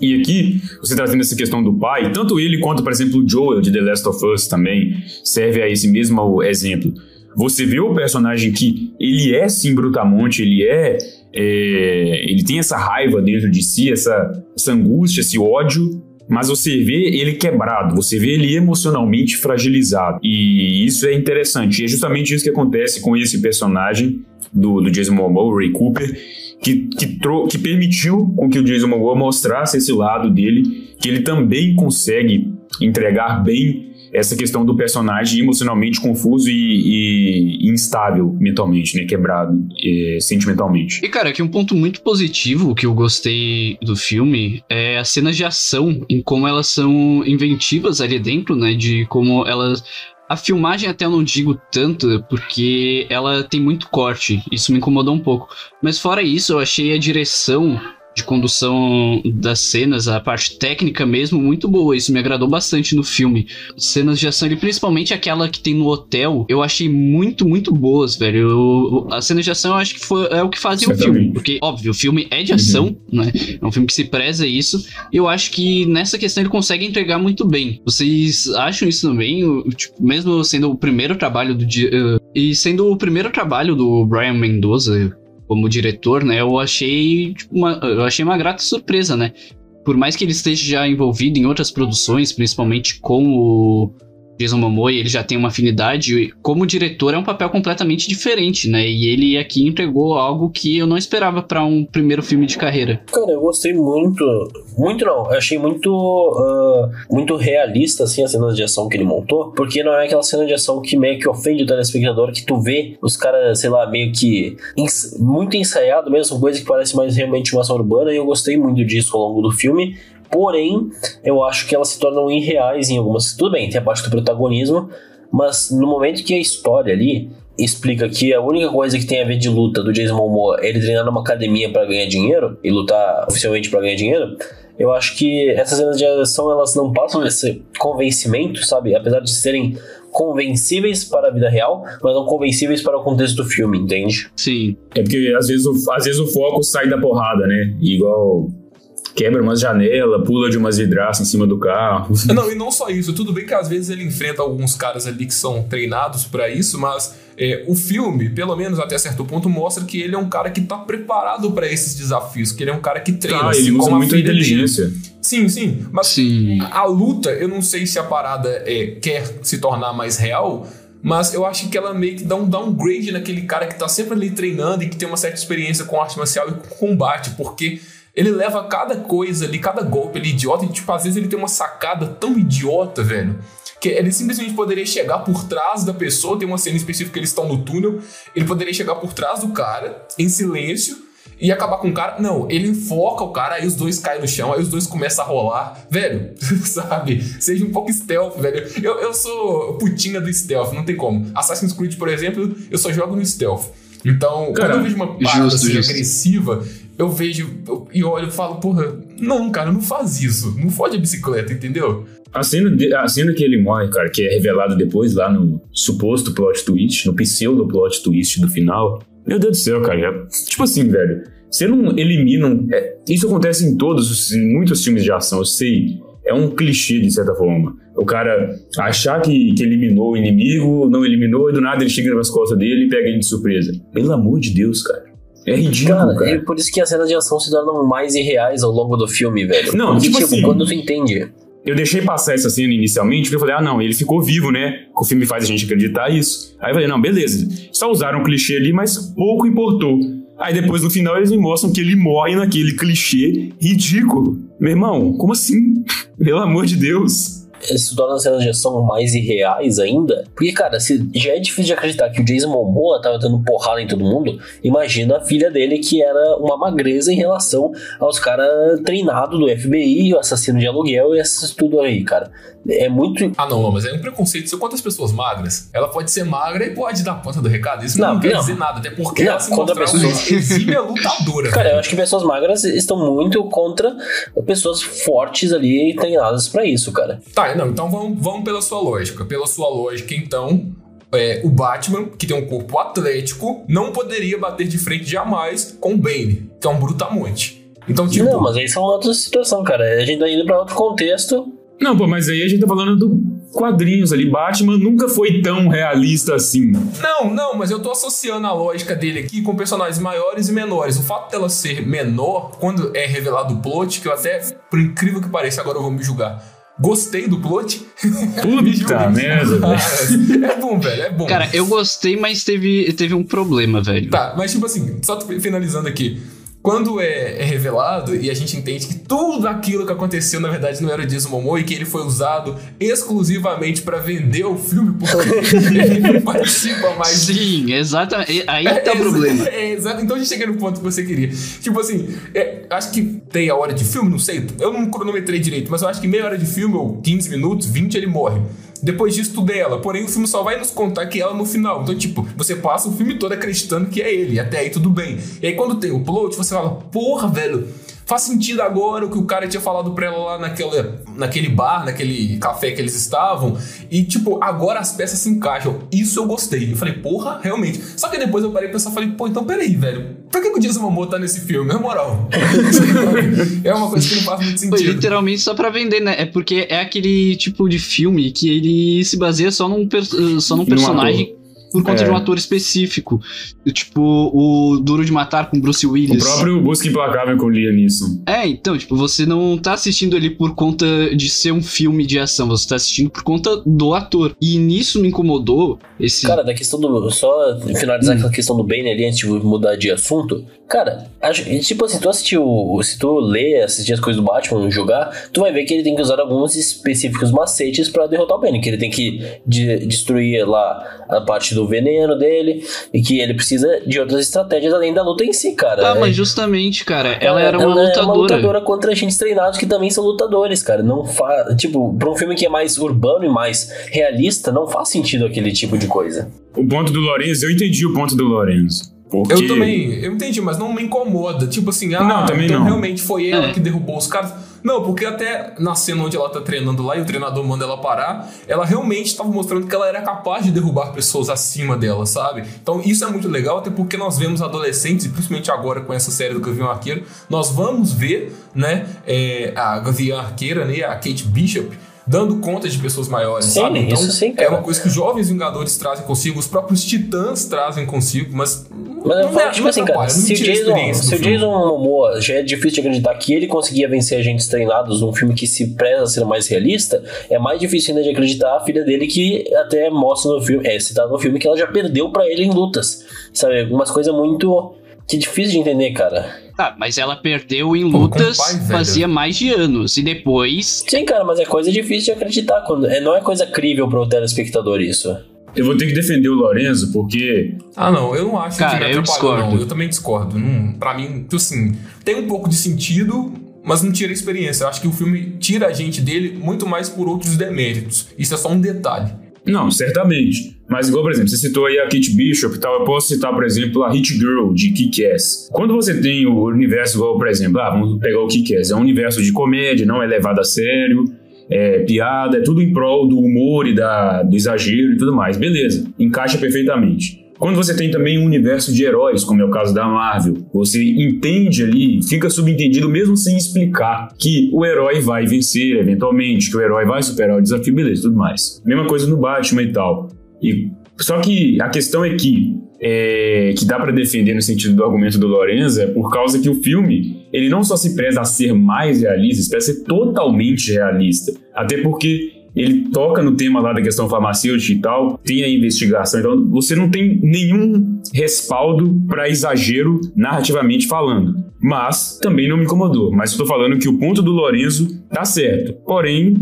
E aqui, você trazendo essa questão do pai, tanto ele quanto, por exemplo, o Joel de The Last of Us também serve a esse mesmo exemplo. Você vê o personagem que ele é sim brutamonte, ele é, é ele tem essa raiva dentro de si, essa, essa angústia, esse ódio, mas você vê ele quebrado, você vê ele emocionalmente fragilizado. E isso é interessante. E é justamente isso que acontece com esse personagem do, do Jason Momoa, Ray Cooper, que, que, que permitiu com que o Jason Momoa mostrasse esse lado dele, que ele também consegue entregar bem essa questão do personagem emocionalmente confuso e, e instável mentalmente, né? Quebrado é, sentimentalmente. E, cara, aqui um ponto muito positivo que eu gostei do filme é as cenas de ação, em como elas são inventivas ali dentro, né? De como elas A filmagem até eu não digo tanto, porque ela tem muito corte. Isso me incomodou um pouco. Mas fora isso, eu achei a direção de condução das cenas, a parte técnica mesmo, muito boa. Isso me agradou bastante no filme. Cenas de ação, e principalmente aquela que tem no hotel, eu achei muito, muito boas, velho. Eu, as cenas de ação eu acho que foi, é o que fazia o filme. Porque, óbvio, o filme é de uhum. ação, uhum. né? É um filme que se preza isso. Eu acho que nessa questão ele consegue entregar muito bem. Vocês acham isso também? Tipo, mesmo sendo o primeiro trabalho do. Uh, e sendo o primeiro trabalho do Brian Mendoza, como diretor, né, eu achei tipo, uma, eu achei uma grata surpresa, né? Por mais que ele esteja já envolvido em outras produções, principalmente com o Jason Momoa, ele já tem uma afinidade, como diretor é um papel completamente diferente, né? E ele aqui entregou algo que eu não esperava para um primeiro filme de carreira. Cara, eu gostei muito, muito não, eu achei muito uh, muito realista assim as cenas de ação que ele montou, porque não é aquela cena de ação que meio que ofende o telespectador, que tu vê os caras, sei lá, meio que muito ensaiado mesmo, coisa que parece mais realmente uma ação urbana, e eu gostei muito disso ao longo do filme. Porém, eu acho que elas se tornam irreais em algumas. Tudo bem, tem a parte do protagonismo, mas no momento que a história ali explica que a única coisa que tem a ver de luta do Jason Momoa é ele treinar numa academia para ganhar dinheiro e lutar oficialmente para ganhar dinheiro, eu acho que essas cenas de ação elas não passam esse convencimento, sabe? Apesar de serem convencíveis para a vida real, mas não convencíveis para o contexto do filme, entende? Sim. É porque às vezes o, às vezes o foco sai da porrada, né? Igual quebra umas janelas, pula de umas vidraças em cima do carro. Não, e não só isso. Tudo bem que às vezes ele enfrenta alguns caras ali que são treinados para isso, mas é, o filme, pelo menos até certo ponto, mostra que ele é um cara que tá preparado para esses desafios, que ele é um cara que treina. Tá, ele usa muita inteligência. Dele. Sim, sim. Mas sim. a luta, eu não sei se a parada é, quer se tornar mais real, mas eu acho que ela meio que dá um downgrade naquele cara que tá sempre ali treinando e que tem uma certa experiência com arte marcial e com combate, porque ele leva cada coisa ali, cada golpe ali idiota, e tipo, às vezes ele tem uma sacada tão idiota, velho. Que ele simplesmente poderia chegar por trás da pessoa, tem uma cena específica que eles estão no túnel, ele poderia chegar por trás do cara, em silêncio, e acabar com o cara. Não, ele enfoca o cara, aí os dois caem no chão, aí os dois começam a rolar. Velho, sabe? Seja um pouco stealth, velho. Eu, eu sou putinha do stealth, não tem como. Assassin's Creed, por exemplo, eu só jogo no stealth. Então, cara, quando eu vejo uma parada justo, assim, justo. agressiva, eu vejo eu, e olho e falo, porra, não, cara, não faz isso. Não fode a bicicleta, entendeu? A cena, de, a cena que ele morre, cara, que é revelado depois lá no suposto plot twist, no pseudo plot twist do final. Meu Deus do céu, cara. Tipo assim, velho. Você não elimina. Um, é, isso acontece em todos, em muitos filmes de ação, eu sei. É um clichê, de certa forma. O cara achar que, que eliminou o inimigo, não eliminou, e do nada ele chega nas costas dele e pega ele de surpresa. Pelo amor de Deus, cara. É ridículo, cara. cara. É por isso que as cenas de ação se tornam mais irreais ao longo do filme, velho. Não, Porque, tipo, tipo assim, quando tu entende. Eu deixei passar essa cena inicialmente, porque eu falei, ah, não, ele ficou vivo, né? O filme faz a gente acreditar isso. Aí eu falei, não, beleza. Só usaram um clichê ali, mas pouco importou. Aí depois no final eles me mostram que ele morre naquele clichê ridículo. Meu irmão, como assim? Pelo amor de Deus se torna as cenas de ação mais irreais ainda. Porque, cara, se já é difícil de acreditar que o Jason Momoa tava dando porrada em todo mundo, imagina a filha dele que era uma magreza em relação aos caras treinados do FBI, o assassino de aluguel e essas tudo aí, cara. É muito. Ah, não, mas é um preconceito. Se quantas pessoas magras, ela pode ser magra e pode dar conta do recado. Isso não, não quer não. dizer nada, até porque não, ela se contra pessoas... exímia lutadora. Cara, eu acho que pessoas magras estão muito contra pessoas fortes ali e treinadas para isso, cara. Tá, não, então vamos, vamos pela sua lógica. Pela sua lógica, então, é, o Batman, que tem um corpo atlético, não poderia bater de frente jamais com o Bane, que é um brutamonte. Então, tipo... Não, mas aí são outras situações, cara. A gente tá indo pra outro contexto não, pô, mas aí a gente tá falando do quadrinhos ali. Batman nunca foi tão realista assim. Não, não, mas eu tô associando a lógica dele aqui com personagens maiores e menores. O fato dela ser menor, quando é revelado o plot, que eu até, por incrível que pareça, agora eu vou me julgar. Gostei do plot. Puta merda, velho. É bom, velho, é bom. Cara, eu gostei, mas teve, teve um problema, velho. Tá, mas tipo assim, só finalizando aqui. Quando é, é, revelado e a gente entende que tudo aquilo que aconteceu na verdade não era Jason Momoa e que ele foi usado exclusivamente para vender o filme porque ele não participa mais. Sim, exatamente. Aí é, tá o problema. É, exato. Então a gente chega no ponto que você queria. Tipo assim, é, acho que tem a hora de filme, não sei. Eu não cronometrei direito, mas eu acho que meia hora de filme, ou 15 minutos, 20, ele morre. Depois disso tudo é ela. Porém, o filme só vai nos contar que é ela no final. Então, tipo, você passa o filme todo acreditando que é ele. Até aí tudo bem. E aí quando tem o plot, você fala, porra, velho Faz sentido agora o que o cara tinha falado pra ela lá naquela, naquele bar, naquele café que eles estavam. E, tipo, agora as peças se encaixam. Isso eu gostei. Eu falei, porra, realmente. Só que depois eu parei pra pensar e falei, pô, então peraí, velho. Por que, o Jason Momoa tá nesse filme? Na moral. é uma coisa que não faz muito sentido. Foi literalmente só pra vender, né? É porque é aquele tipo de filme que ele se baseia só num, só num personagem por conta é. de um ator específico. Tipo, o Duro de Matar com Bruce Willis. O próprio Busca Implacável com Liam Neeson. É, então, tipo, você não tá assistindo ali por conta de ser um filme de ação, você tá assistindo por conta do ator. E nisso me incomodou esse... Cara, da questão do... Só finalizar hum. aquela questão do Bane ali, antes de mudar de assunto. Cara, acho, tipo assim, tu assistiu... Se tu lê, assistir as coisas do Batman, jogar, tu vai ver que ele tem que usar alguns específicos macetes para derrotar o Bane. Que ele tem que de, destruir lá a parte do veneno dele e que ele precisa de outras estratégias além da luta em si, cara. Tá, é. mas justamente, cara, ela, ela era uma ela lutadora. É uma lutadora contra agentes treinados que também são lutadores, cara. Não faz, tipo, para um filme que é mais urbano e mais realista, não faz sentido aquele tipo de coisa. O ponto do Lorenzo, eu entendi o ponto do Lorenzo. Porque... Eu também, eu entendi, mas não me incomoda. Tipo assim, ah, não, também então não. realmente foi ela é. que derrubou os caras. Não, porque até na cena onde ela tá treinando lá e o treinador manda ela parar, ela realmente estava mostrando que ela era capaz de derrubar pessoas acima dela, sabe? Então isso é muito legal, até porque nós vemos adolescentes, e principalmente agora com essa série do Gavião Arqueiro, nós vamos ver, né, é, a Gavião Arqueira, né, a Kate Bishop, dando conta de pessoas maiores, sim, sabe? Então, isso sim, cara. é uma coisa que os jovens Vingadores trazem consigo, os próprios Titãs trazem consigo, mas. Mas eu falo, tipo assim, cara, se o Jason, se o Jason Momoa já é difícil de acreditar que ele conseguia vencer agentes treinados num filme que se preza ser mais realista, é mais difícil ainda de acreditar a filha dele que até mostra no filme, é citado no filme que ela já perdeu para ele em lutas. Sabe? Algumas coisas muito que difícil de entender, cara. Tá, mas ela perdeu em lutas pai, fazia mais de anos. E depois. Sim, cara, mas é coisa difícil de acreditar. Quando... É, não é coisa crível pro telespectador isso. Eu vou ter que defender o Lorenzo, porque. Ah, não, eu não acho Cara, que eu discordo. Não. Eu também discordo. Não, pra mim, tipo assim, tem um pouco de sentido, mas não tira a experiência. Eu acho que o filme tira a gente dele muito mais por outros deméritos. Isso é só um detalhe. Não, certamente. Mas igual, por exemplo, você citou aí a Kate Bishop e tal, eu posso citar, por exemplo, a Hit Girl de Kick-Ass. Quando você tem o universo igual, por exemplo, ah, vamos pegar o Kick-Ass, é um universo de comédia, não é levado a sério, é piada, é tudo em prol do humor e da, do exagero e tudo mais. Beleza, encaixa perfeitamente. Quando você tem também um universo de heróis, como é o caso da Marvel, você entende ali, fica subentendido mesmo sem explicar que o herói vai vencer eventualmente, que o herói vai superar o desafio, beleza, tudo mais. Mesma coisa no Batman e tal. E só que a questão é que é, que dá para defender no sentido do argumento do Lorenzo é por causa que o filme ele não só se preza a ser mais realista, ele preza a ser totalmente realista. Até porque ele toca no tema lá da questão farmacêutica e tal, tem a investigação, então você não tem nenhum respaldo para exagero narrativamente falando. Mas também não me incomodou. Mas estou falando que o ponto do Lorenzo tá certo. Porém,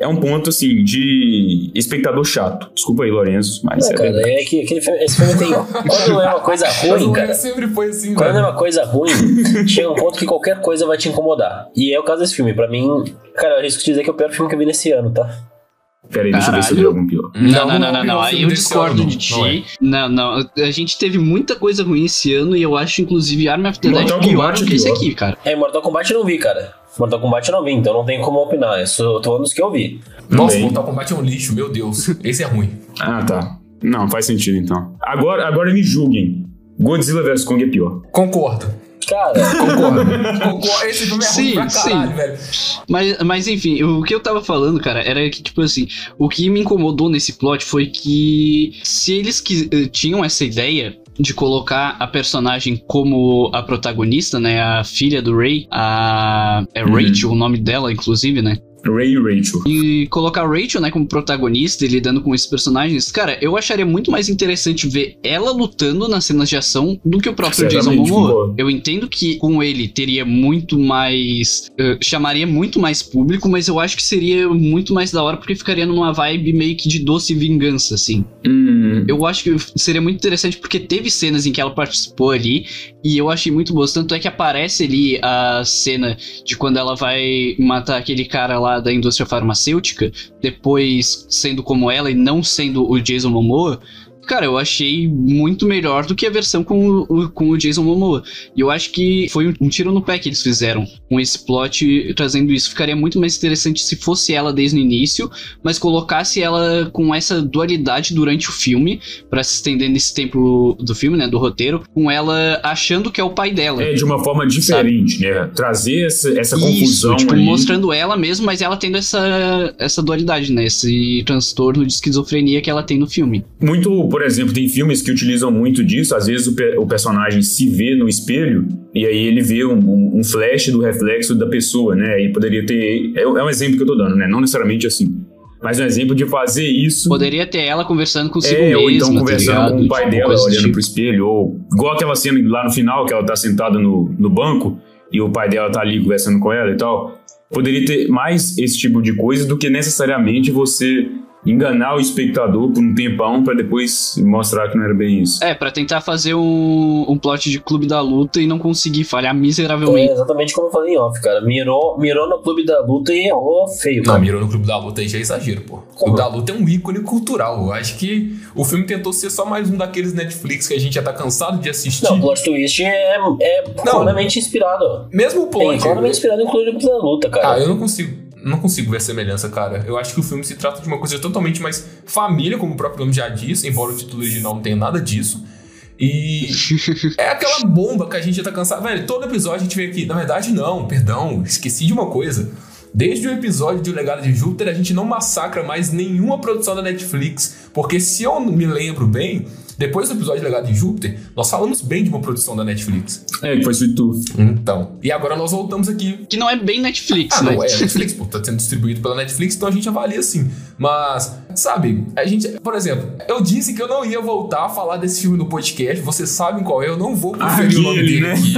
é um ponto, assim, de espectador chato. Desculpa aí, Lourenço, mas não, é cara, é que aquele filme, esse filme tem... Quando não é uma coisa ruim, cara... sempre foi assim, Quando é uma coisa ruim, chega um ponto que qualquer coisa vai te incomodar. E é o caso desse filme. Pra mim, cara, eu risco de dizer que é o pior filme que eu vi nesse ano, tá? Peraí, deixa eu ver se eu vi algum pior. Não, não, não, não, não. Aí eu discordo de ti. Não, não. A gente teve muita coisa ruim esse ano e eu acho, inclusive, Army of the Dead pior do que esse aqui, cara. É, Mortal Kombat eu não vi, cara. Mortal Kombat eu não vi, então não tem como opinar. Eu só tô falando dos que eu vi. Nossa, Bem. Mortal Kombat é um lixo, meu Deus. Esse é ruim. ah, tá. Não, faz sentido então. Agora, agora me julguem. Godzilla vs Kong é pior. Concordo. Cara, concordo. concordo. Esse filme é sim, ruim pra caralho, sim. velho. Mas, mas enfim, o que eu tava falando, cara, era que, tipo assim, o que me incomodou nesse plot foi que se eles que, uh, tinham essa ideia de colocar a personagem como a protagonista, né? A filha do Ray, a. É uhum. Rachel, uhum. o nome dela, inclusive, né? Ray e Rachel. E colocar Rachel, né, como protagonista e lidando com esses personagens, cara, eu acharia muito mais interessante ver ela lutando nas cenas de ação do que o próprio Jason Momoa. Eu entendo que com ele teria muito mais. Uh, chamaria muito mais público, mas eu acho que seria muito mais da hora porque ficaria numa vibe meio que de doce vingança, assim. Hum. Eu acho que seria muito interessante porque teve cenas em que ela participou ali E eu achei muito boa. Tanto é que aparece ali a cena de quando ela vai matar aquele cara lá da indústria farmacêutica, depois sendo como ela e não sendo o Jason Momoa cara, eu achei muito melhor do que a versão com o, com o Jason Momoa. E eu acho que foi um, tiro no pé que eles fizeram com esse plot trazendo isso. Ficaria muito mais interessante se fosse ela desde o início, mas colocasse ela com essa dualidade durante o filme, para se estender nesse tempo do filme, né, do roteiro, com ela achando que é o pai dela. É, de uma forma diferente, sabe? né? Trazer essa, essa isso, confusão tipo, ali. mostrando ela mesmo, mas ela tendo essa, essa dualidade, né? Esse transtorno de esquizofrenia que ela tem no filme. Muito, por por exemplo, tem filmes que utilizam muito disso. Às vezes o, pe o personagem se vê no espelho e aí ele vê um, um, um, flash do reflexo da pessoa, né? Aí poderia ter. É, é um exemplo que eu tô dando, né? Não necessariamente assim. Mas um exemplo de fazer isso. Poderia ter ela conversando consigo é, mesma. Ou então conversando tá com o pai tipo, dela, olhando tipo. pro espelho. Ou igual aquela cena lá no final, que ela tá sentada no, no banco e o pai dela tá ali conversando com ela e tal. Poderia ter mais esse tipo de coisa do que necessariamente você enganar o espectador por um tempão para depois mostrar que não era bem isso. É, para tentar fazer um, um plot de clube da luta e não conseguir falhar miseravelmente. É exatamente como eu falei em off, cara. Mirou, mirou no clube da luta e errou feio. Não, cara. mirou no clube da luta aí já é exagero, pô. O clube da luta é um ícone cultural. Eu acho que o filme tentou ser só mais um daqueles Netflix que a gente já tá cansado de assistir. Não, o plot twist é, é claramente inspirado. Mesmo o plot. É claramente inspirado em clube da luta, cara. Ah, eu não consigo não consigo ver a semelhança, cara. Eu acho que o filme se trata de uma coisa totalmente mais família, como o próprio nome já diz, embora o título original não tenha nada disso. E é aquela bomba que a gente já tá cansado. Velho, todo episódio a gente vê aqui. Na verdade, não, perdão, esqueci de uma coisa. Desde o episódio de O Legado de Júpiter, a gente não massacra mais nenhuma produção da Netflix. Porque se eu me lembro bem, depois do episódio Legado de Júpiter, nós falamos bem de uma produção da Netflix. É, que foi Sweet Tooth. Então. E agora nós voltamos aqui. Que não é bem Netflix, ah, né? não, é Netflix, pô, tá sendo distribuído pela Netflix, então a gente avalia assim. Mas, sabe, a gente, por exemplo, eu disse que eu não ia voltar a falar desse filme no podcast, vocês sabem qual é, eu não vou conferir o nome dele né? aqui.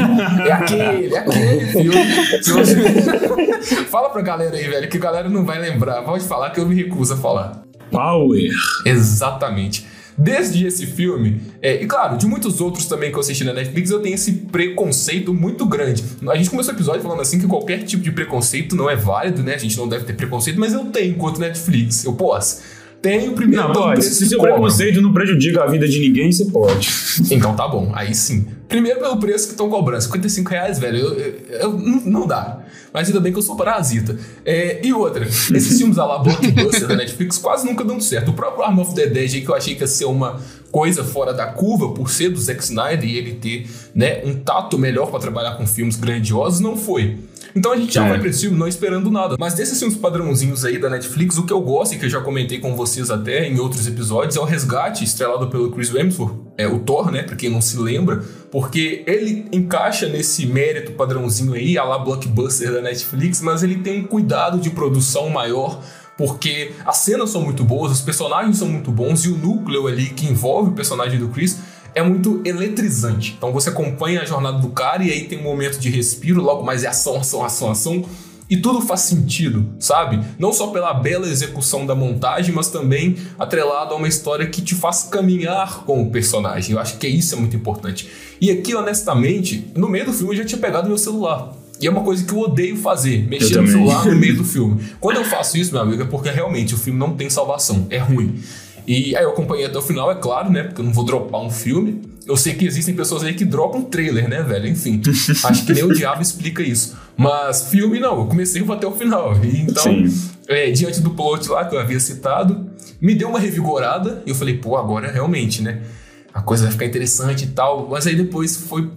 É aquele, é aquele filme. Se você... Fala pra galera aí, velho, que a galera não vai lembrar. Pode falar que eu me recuso a falar. Power. Exatamente. Desde esse filme, é, e claro, de muitos outros também que eu assisti na Netflix, eu tenho esse preconceito muito grande. A gente começou o episódio falando assim que qualquer tipo de preconceito não é válido, né? A gente não deve ter preconceito, mas eu tenho enquanto Netflix. Eu posso. Tenho primeiro. Não, pode. preço Se seu preconceito não prejudica a vida de ninguém, você pode. Então tá bom, aí sim. Primeiro pelo preço que estão cobrando, 55 reais, velho, eu, eu- eu- não, dá. Mas ainda bem que eu sou parasita. É, e outra, esses filmes a lá blockbuster da Netflix quase nunca dão certo. O próprio Arm of the Dead aí, que eu achei que ia ser uma coisa fora da curva por ser do Zack Snyder e ele ter né, um tato melhor pra trabalhar com filmes grandiosos, não foi. Então a gente já É. vai pra esse filme não esperando nada. Mas desses filmes padrãozinhos aí da Netflix, o que eu gosto e que eu já comentei com vocês até em outros episódios é o Resgate, estrelado pelo Chris Hemsworth, é o Thor, né, pra quem não se lembra, porque ele encaixa nesse mérito padrãozinho aí, a lá blockbuster da Netflix, mas ele tem um cuidado de produção maior, porque as cenas são muito boas, os personagens são muito bons e o núcleo ali que envolve o personagem do Chris é muito eletrizante. Então você acompanha a jornada do cara e aí tem um momento de respiro, logo mais é ação, ação, ação, ação. E tudo faz sentido, sabe? Não só pela bela execução da montagem, mas também atrelado a uma história que te faz caminhar com o personagem. Eu acho que isso é muito importante. E aqui, honestamente, no meio do filme eu já tinha pegado meu celular. E é uma coisa que eu odeio fazer, mexer no celular no meio do filme. Quando eu faço isso, meu amigo, é porque realmente o filme não tem salvação, é ruim. E aí eu acompanhei até o final, é claro, né? Porque eu não vou dropar um filme. Eu sei que existem pessoas aí que dropam trailer, né, velho? Enfim, acho que nem o diabo explica isso. Mas filme não, eu comecei e vou até o final. E então, é, diante do plot lá que eu havia citado, me deu uma revigorada e eu falei, pô, agora realmente, né? A coisa vai ficar interessante e tal. Mas aí depois foi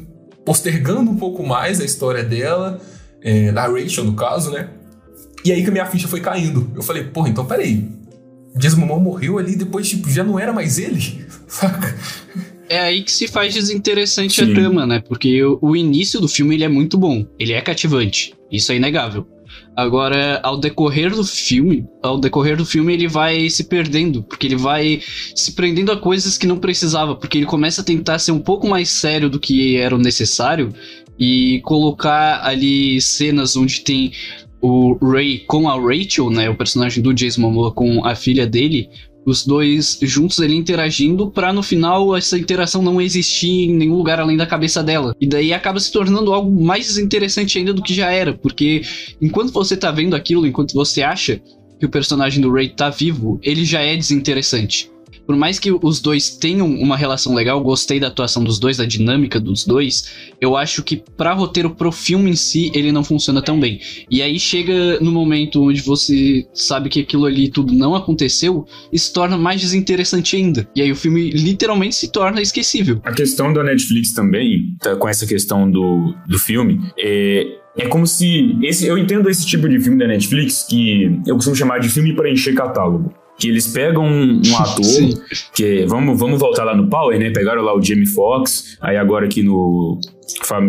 postergando um pouco mais a história dela, é, da Rachel no caso, né? E aí que a minha ficha foi caindo. Eu falei, porra, então peraí. Jason Momoa morreu ali depois, tipo, já não era mais ele? Saca? É aí que se faz desinteressante Sim. a trama, né? Porque o, o início do filme ele é muito bom, ele é cativante, isso é inegável. Agora, ao decorrer do filme, ao decorrer do filme ele vai se perdendo, porque ele vai se prendendo a coisas que não precisava, porque ele começa a tentar ser um pouco mais sério do que era o necessário e colocar ali cenas onde tem o Ray com a Rachel, né, o personagem do Jason Momoa com a filha dele, Os dois juntos ali interagindo para no final essa interação não existir em nenhum lugar além da cabeça dela. E daí acaba se tornando algo mais interessante ainda do que já era, porque enquanto você tá vendo aquilo, enquanto você acha que o personagem do Ray tá vivo, ele já é desinteressante por mais que os dois tenham uma relação legal, gostei da atuação dos dois, da dinâmica dos dois, eu acho que pra roteiro pro filme em si, ele não funciona tão bem. E aí chega no momento onde você sabe que aquilo ali tudo não aconteceu e se torna mais desinteressante ainda. E aí o filme literalmente se torna esquecível. A questão da Netflix também, tá, com essa questão do, do filme, é, é como se. Esse, eu entendo esse tipo de filme da Netflix que eu costumo chamar de filme para encher catálogo que eles pegam um, um ator, que vamos, vamos voltar lá no Power, né? Pegaram lá o Jamie Foxx, aí agora aqui no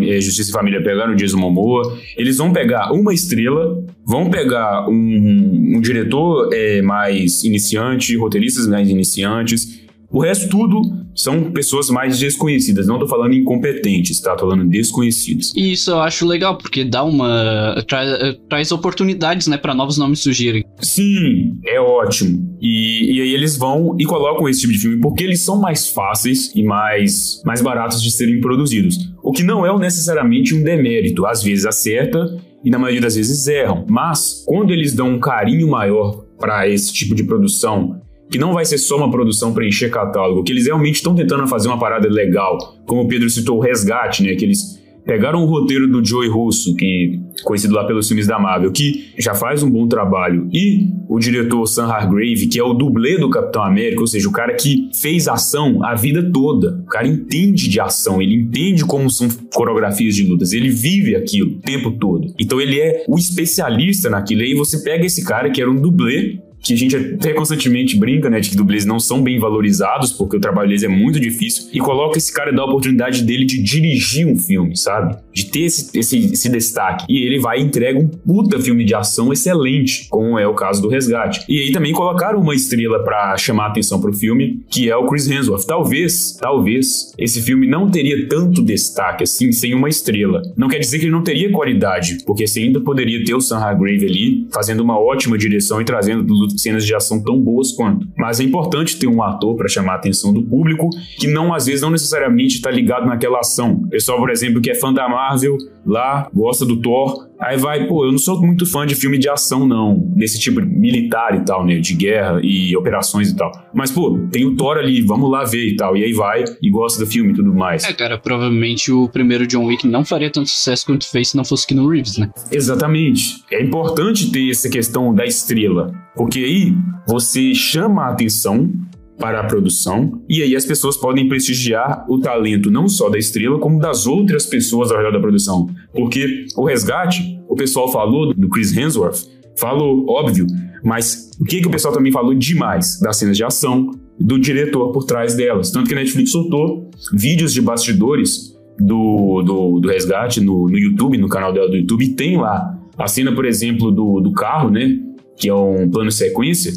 eh, Justiça e Família pegaram o Jason Momoa. Eles vão pegar uma estrela, vão pegar um, um diretor é, mais iniciante, roteiristas mais iniciantes, o resto tudo são pessoas mais desconhecidas. Não tô falando incompetentes, tá? Tô falando desconhecidas. E isso eu acho legal, porque dá uma. Tra traz oportunidades, né, para novos nomes surgirem. Sim, é ótimo. E, e aí eles vão e colocam esse tipo de filme porque eles são mais fáceis e mais, mais baratos de serem produzidos. O que não é necessariamente um demérito. Às vezes acerta e na maioria das vezes erram. Mas quando eles dão um carinho maior para esse tipo de produção que não vai ser só uma produção para encher catálogo, que eles realmente estão tentando fazer uma parada legal, como o Pedro citou o Resgate, né, que eles pegaram o roteiro do Joey Russo, que conhecido lá pelos filmes da Marvel, que já faz um bom trabalho, e o diretor Sam Hargrave, que é o dublê do Capitão América, ou seja, o cara que fez ação a vida toda. O cara entende de ação, ele entende como são coreografias de lutas, ele vive aquilo o tempo todo. Então ele é o especialista naquilo. E aí você pega esse cara que era um dublê que a gente até constantemente brinca, né, de que dublês não são bem valorizados, porque o trabalho deles é muito difícil, e coloca esse cara e dá a oportunidade dele de dirigir um filme, sabe? De ter esse, esse, esse destaque. E ele vai e entrega um puta filme de ação excelente, como é o caso do Resgate. E aí também colocaram uma estrela para chamar a atenção pro filme, que é o Chris Hemsworth. Talvez, talvez, esse filme não teria tanto destaque assim sem uma estrela. Não quer dizer que ele não teria qualidade, porque você ainda poderia ter o Sam Hargrave ali, fazendo uma ótima direção e trazendo cenas de ação tão boas quanto. Mas é importante ter um ator para chamar a atenção do público que não, às vezes, não necessariamente está ligado naquela ação. O pessoal, por exemplo, que é fã da Marvel, lá, gosta do Thor, aí vai, pô, eu não sou muito fã de filme de ação, não, desse tipo militar e tal, né, de guerra e operações e tal. Mas, pô, tem o Thor ali, vamos lá ver e tal. E aí vai e gosta do filme e tudo mais. É, cara, provavelmente o primeiro John Wick não faria tanto sucesso quanto fez se não fosse Keanu Reeves, né? Exatamente. É importante ter essa questão da estrela. Porque aí você chama a atenção para a produção e aí as pessoas podem prestigiar o talento não só da estrela, como das outras pessoas ao redor da produção. Porque o resgate, o pessoal falou do Chris Hemsworth, falou, óbvio, mas o que, que o pessoal também falou demais das cenas de ação, do diretor por trás delas. Tanto que a Netflix soltou vídeos de bastidores do, do, do resgate no, no YouTube, no canal dela do YouTube, e tem lá a cena, por exemplo, do, do carro, né? que é um plano sequência,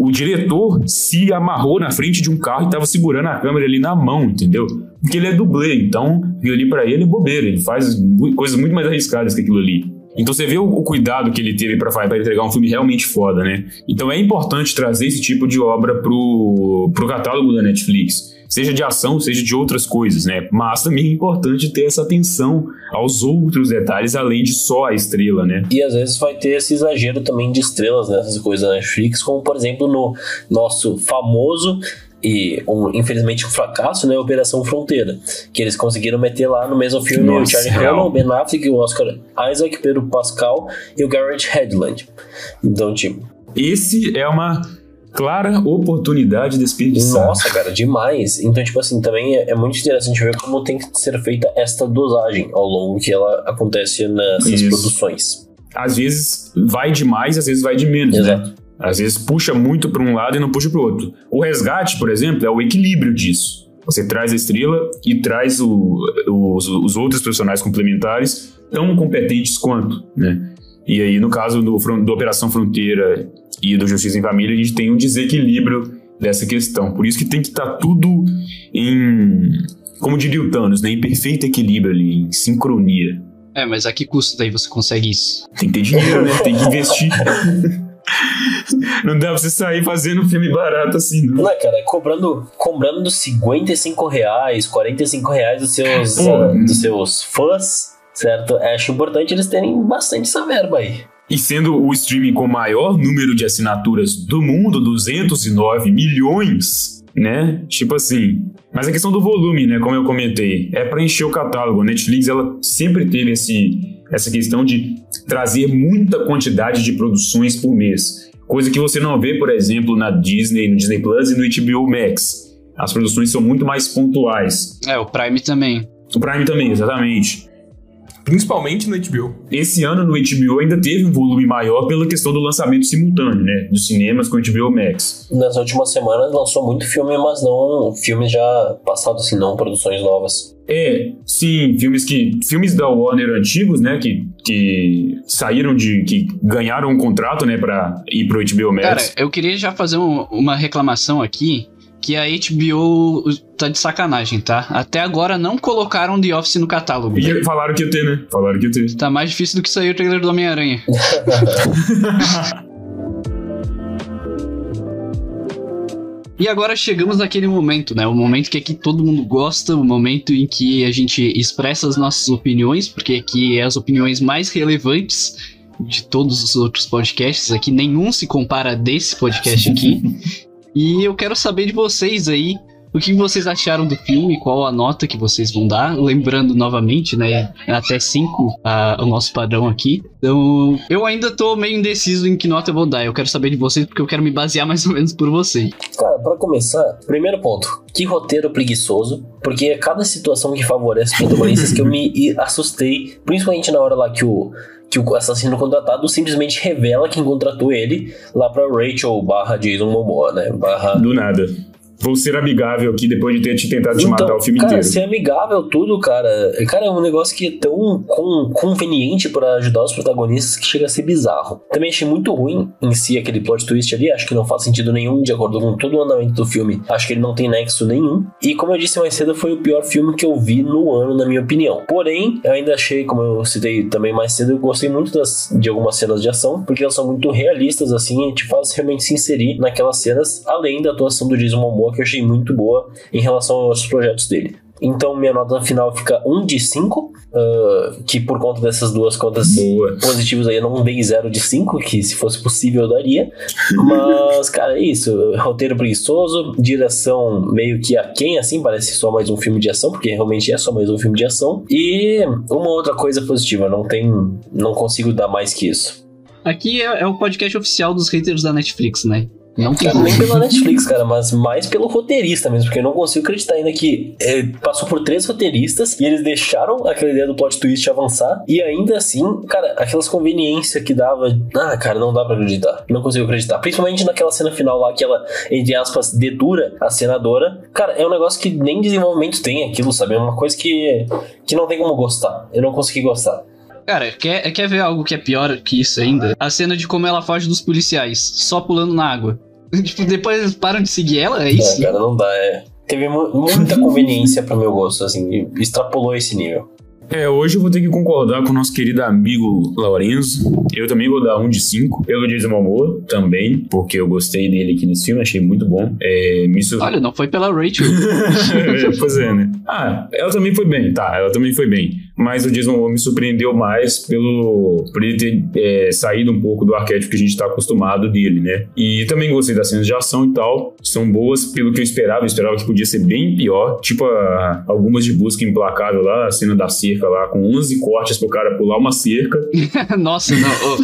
o diretor se amarrou na frente de um carro e estava segurando a câmera ali na mão, entendeu? Porque ele é dublê, então aquilo ali para ele é bobeira, ele faz coisas muito mais arriscadas que aquilo ali. Então você vê o, o cuidado que ele teve para entregar um filme realmente foda, né? Então é importante trazer esse tipo de obra pro, pro catálogo da Netflix seja de ação, seja de outras coisas, né? Mas também é importante ter essa atenção aos outros detalhes além de só a estrela, né? E às vezes vai ter esse exagero também de estrelas nessas coisas da Netflix, como por exemplo no nosso famoso e um, infelizmente um fracasso, né? Operação Fronteira, que eles conseguiram meter lá no mesmo filme Nossa, o Charlie Hunnam, o Ben Affleck, o Oscar Isaac, Pedro Pascal e o Garrett Hedlund. Então, tipo... Esse é uma clara oportunidade desperdiçada. Nossa, cara, demais. Então, tipo assim, também é, é, muito interessante ver como tem que ser feita esta dosagem ao longo que ela acontece nessas Isso. produções. Às vezes vai demais, às vezes vai de menos, né? Exato. né? Às vezes puxa muito para um lado e não puxa para o outro. O resgate, por exemplo, é o equilíbrio disso. Você traz a estrela e traz o, os, os outros personagens complementares tão competentes quanto, né? E aí, no caso do, do Operação Fronteira e do Justiça em Família, a gente tem um desequilíbrio dessa questão. Por isso que tem que estar tá tudo em, como diria o Thanos, né, em perfeito equilíbrio ali, em sincronia. É, mas a que custo daí você consegue isso? Tem que ter dinheiro, né? Tem que investir. Não dá pra você sair fazendo um filme barato assim, não. Não, cara, cobrando, cobrando 55 reais, 45 reais dos seus, Pô. ah, dos seus fãs, certo? Acho importante eles terem bastante essa verba aí. E sendo o streaming com o maior número de assinaturas do mundo, 209 milhões, né? Tipo assim. Mas a questão do volume, né? Como eu comentei, é para encher o catálogo. A Netflix, ela sempre teve esse, essa questão de trazer muita quantidade de produções por mês. Coisa que você não vê, por exemplo, na Disney, no Disney Plus e no HBO Max. As produções são muito mais pontuais. É, o Prime também. O Prime também, exatamente. Principalmente no HBO. Esse ano no HBO ainda teve um volume maior pela questão do lançamento simultâneo, né? Dos cinemas com o HBO Max. Nas últimas semanas lançou muito filme, mas não filmes já passados, assim, não produções novas. É, sim, filmes que. Filmes da Warner antigos, né? Que, que saíram de. que ganharam um contrato, né, pra ir pro HBO Max. Cara, eu queria já fazer um- uma reclamação aqui. Que a HBO tá de sacanagem, tá? Até agora não colocaram The Office no catálogo. E falaram que ia ter, né? Falaram que ia ter. Tá mais difícil do que sair o trailer do Homem-Aranha. E agora chegamos naquele momento, né? O momento que aqui todo mundo gosta, o momento em que a gente expressa as nossas opiniões, porque aqui é as opiniões mais relevantes de todos os outros podcasts. Aqui nenhum se compara desse podcast aqui. e eu quero saber de vocês aí o que vocês acharam do filme, qual a nota que vocês vão dar. Lembrando novamente, né? Até 5 o nosso padrão aqui. Então, eu ainda tô meio indeciso em que nota eu vou dar. Eu quero saber de vocês porque eu quero me basear mais ou menos por vocês. Cara, pra começar, primeiro ponto, que roteiro preguiçoso, porque é cada situação que favorece os protagonistas que eu me assustei, principalmente na hora lá que o que o assassino contratado simplesmente revela quem contratou ele lá pra Rachel barra Jason Momoa, né? Barra Do nada. Vou ser amigável aqui depois de ter te tentado te matar o filme Então, cara, inteiro. ser amigável, tudo, cara. é- Cara, é um negócio que é tão con- conveniente pra ajudar os protagonistas que chega a ser bizarro. Também achei muito ruim em si aquele plot twist ali. Acho que não faz sentido nenhum de acordo com todo o andamento do filme. Acho que ele não tem nexo nenhum. E como eu disse mais cedo, foi o pior filme que eu vi no ano, na minha opinião. Porém, eu ainda achei, como eu citei também mais cedo, eu gostei muito das, de algumas cenas de ação, porque elas são muito realistas, assim, e te faz realmente se inserir naquelas cenas, além da atuação do Jason Momoa, que eu achei muito boa em relação aos projetos dele. Então, minha nota final fica 1 de 5, ah, que por conta dessas duas contas Boa. positivos aí eu não dei 0 de 5, que se fosse possível eu daria. Mas, cara, é isso. Roteiro preguiçoso, direção meio que aquém, assim, parece só mais um filme de ação, porque realmente é só mais um filme de ação. E uma outra coisa positiva, não tem. Não consigo dar mais que isso. Aqui é, é o podcast oficial dos haters da Netflix, né? Não tem Cara, nem pela Netflix, cara, mas mais pelo roteirista mesmo, porque eu não consigo acreditar ainda que é, passou por três roteiristas e eles deixaram aquela ideia do plot twist avançar e ainda assim, cara, aquelas conveniências que dava. Ah, cara, não dá pra acreditar. Não consigo acreditar. Principalmente naquela cena final lá que ela, entre aspas, dedura a senadora. Cara, é um negócio que nem desenvolvimento tem aquilo, sabe? É uma coisa que, que não tem como gostar. Eu não consegui gostar. Cara, quer, quer ver algo que é pior que isso ainda? A cena de como ela foge dos policiais, só pulando na água. tipo, depois eles param de seguir ela, é É, isso? cara, não dá. É. Teve mu- muita conveniência pro meu gosto, assim, extrapolou esse nível. É, hoje eu vou ter que concordar com o nosso querido amigo Lorenzo. Eu também vou dar um de cinco. Pelo Jason Momoa, também, porque eu gostei dele aqui nesse filme, achei muito bom. É, me sur... Olha, não foi pela Rachel. É, pois é, né? Ah, ela também foi bem, tá, ela também foi bem. Mas o Jason Momoa me surpreendeu mais pelo por ele ter é, saído um pouco do arquétipo que a gente tá acostumado dele, né? E também gostei das cenas de ação e tal. São boas pelo que eu esperava. Eu esperava que podia ser bem pior. Tipo a- algumas de busca implacável lá, a cena da cerca lá, com 11 cortes pro cara pular uma cerca. Nossa, não. ô,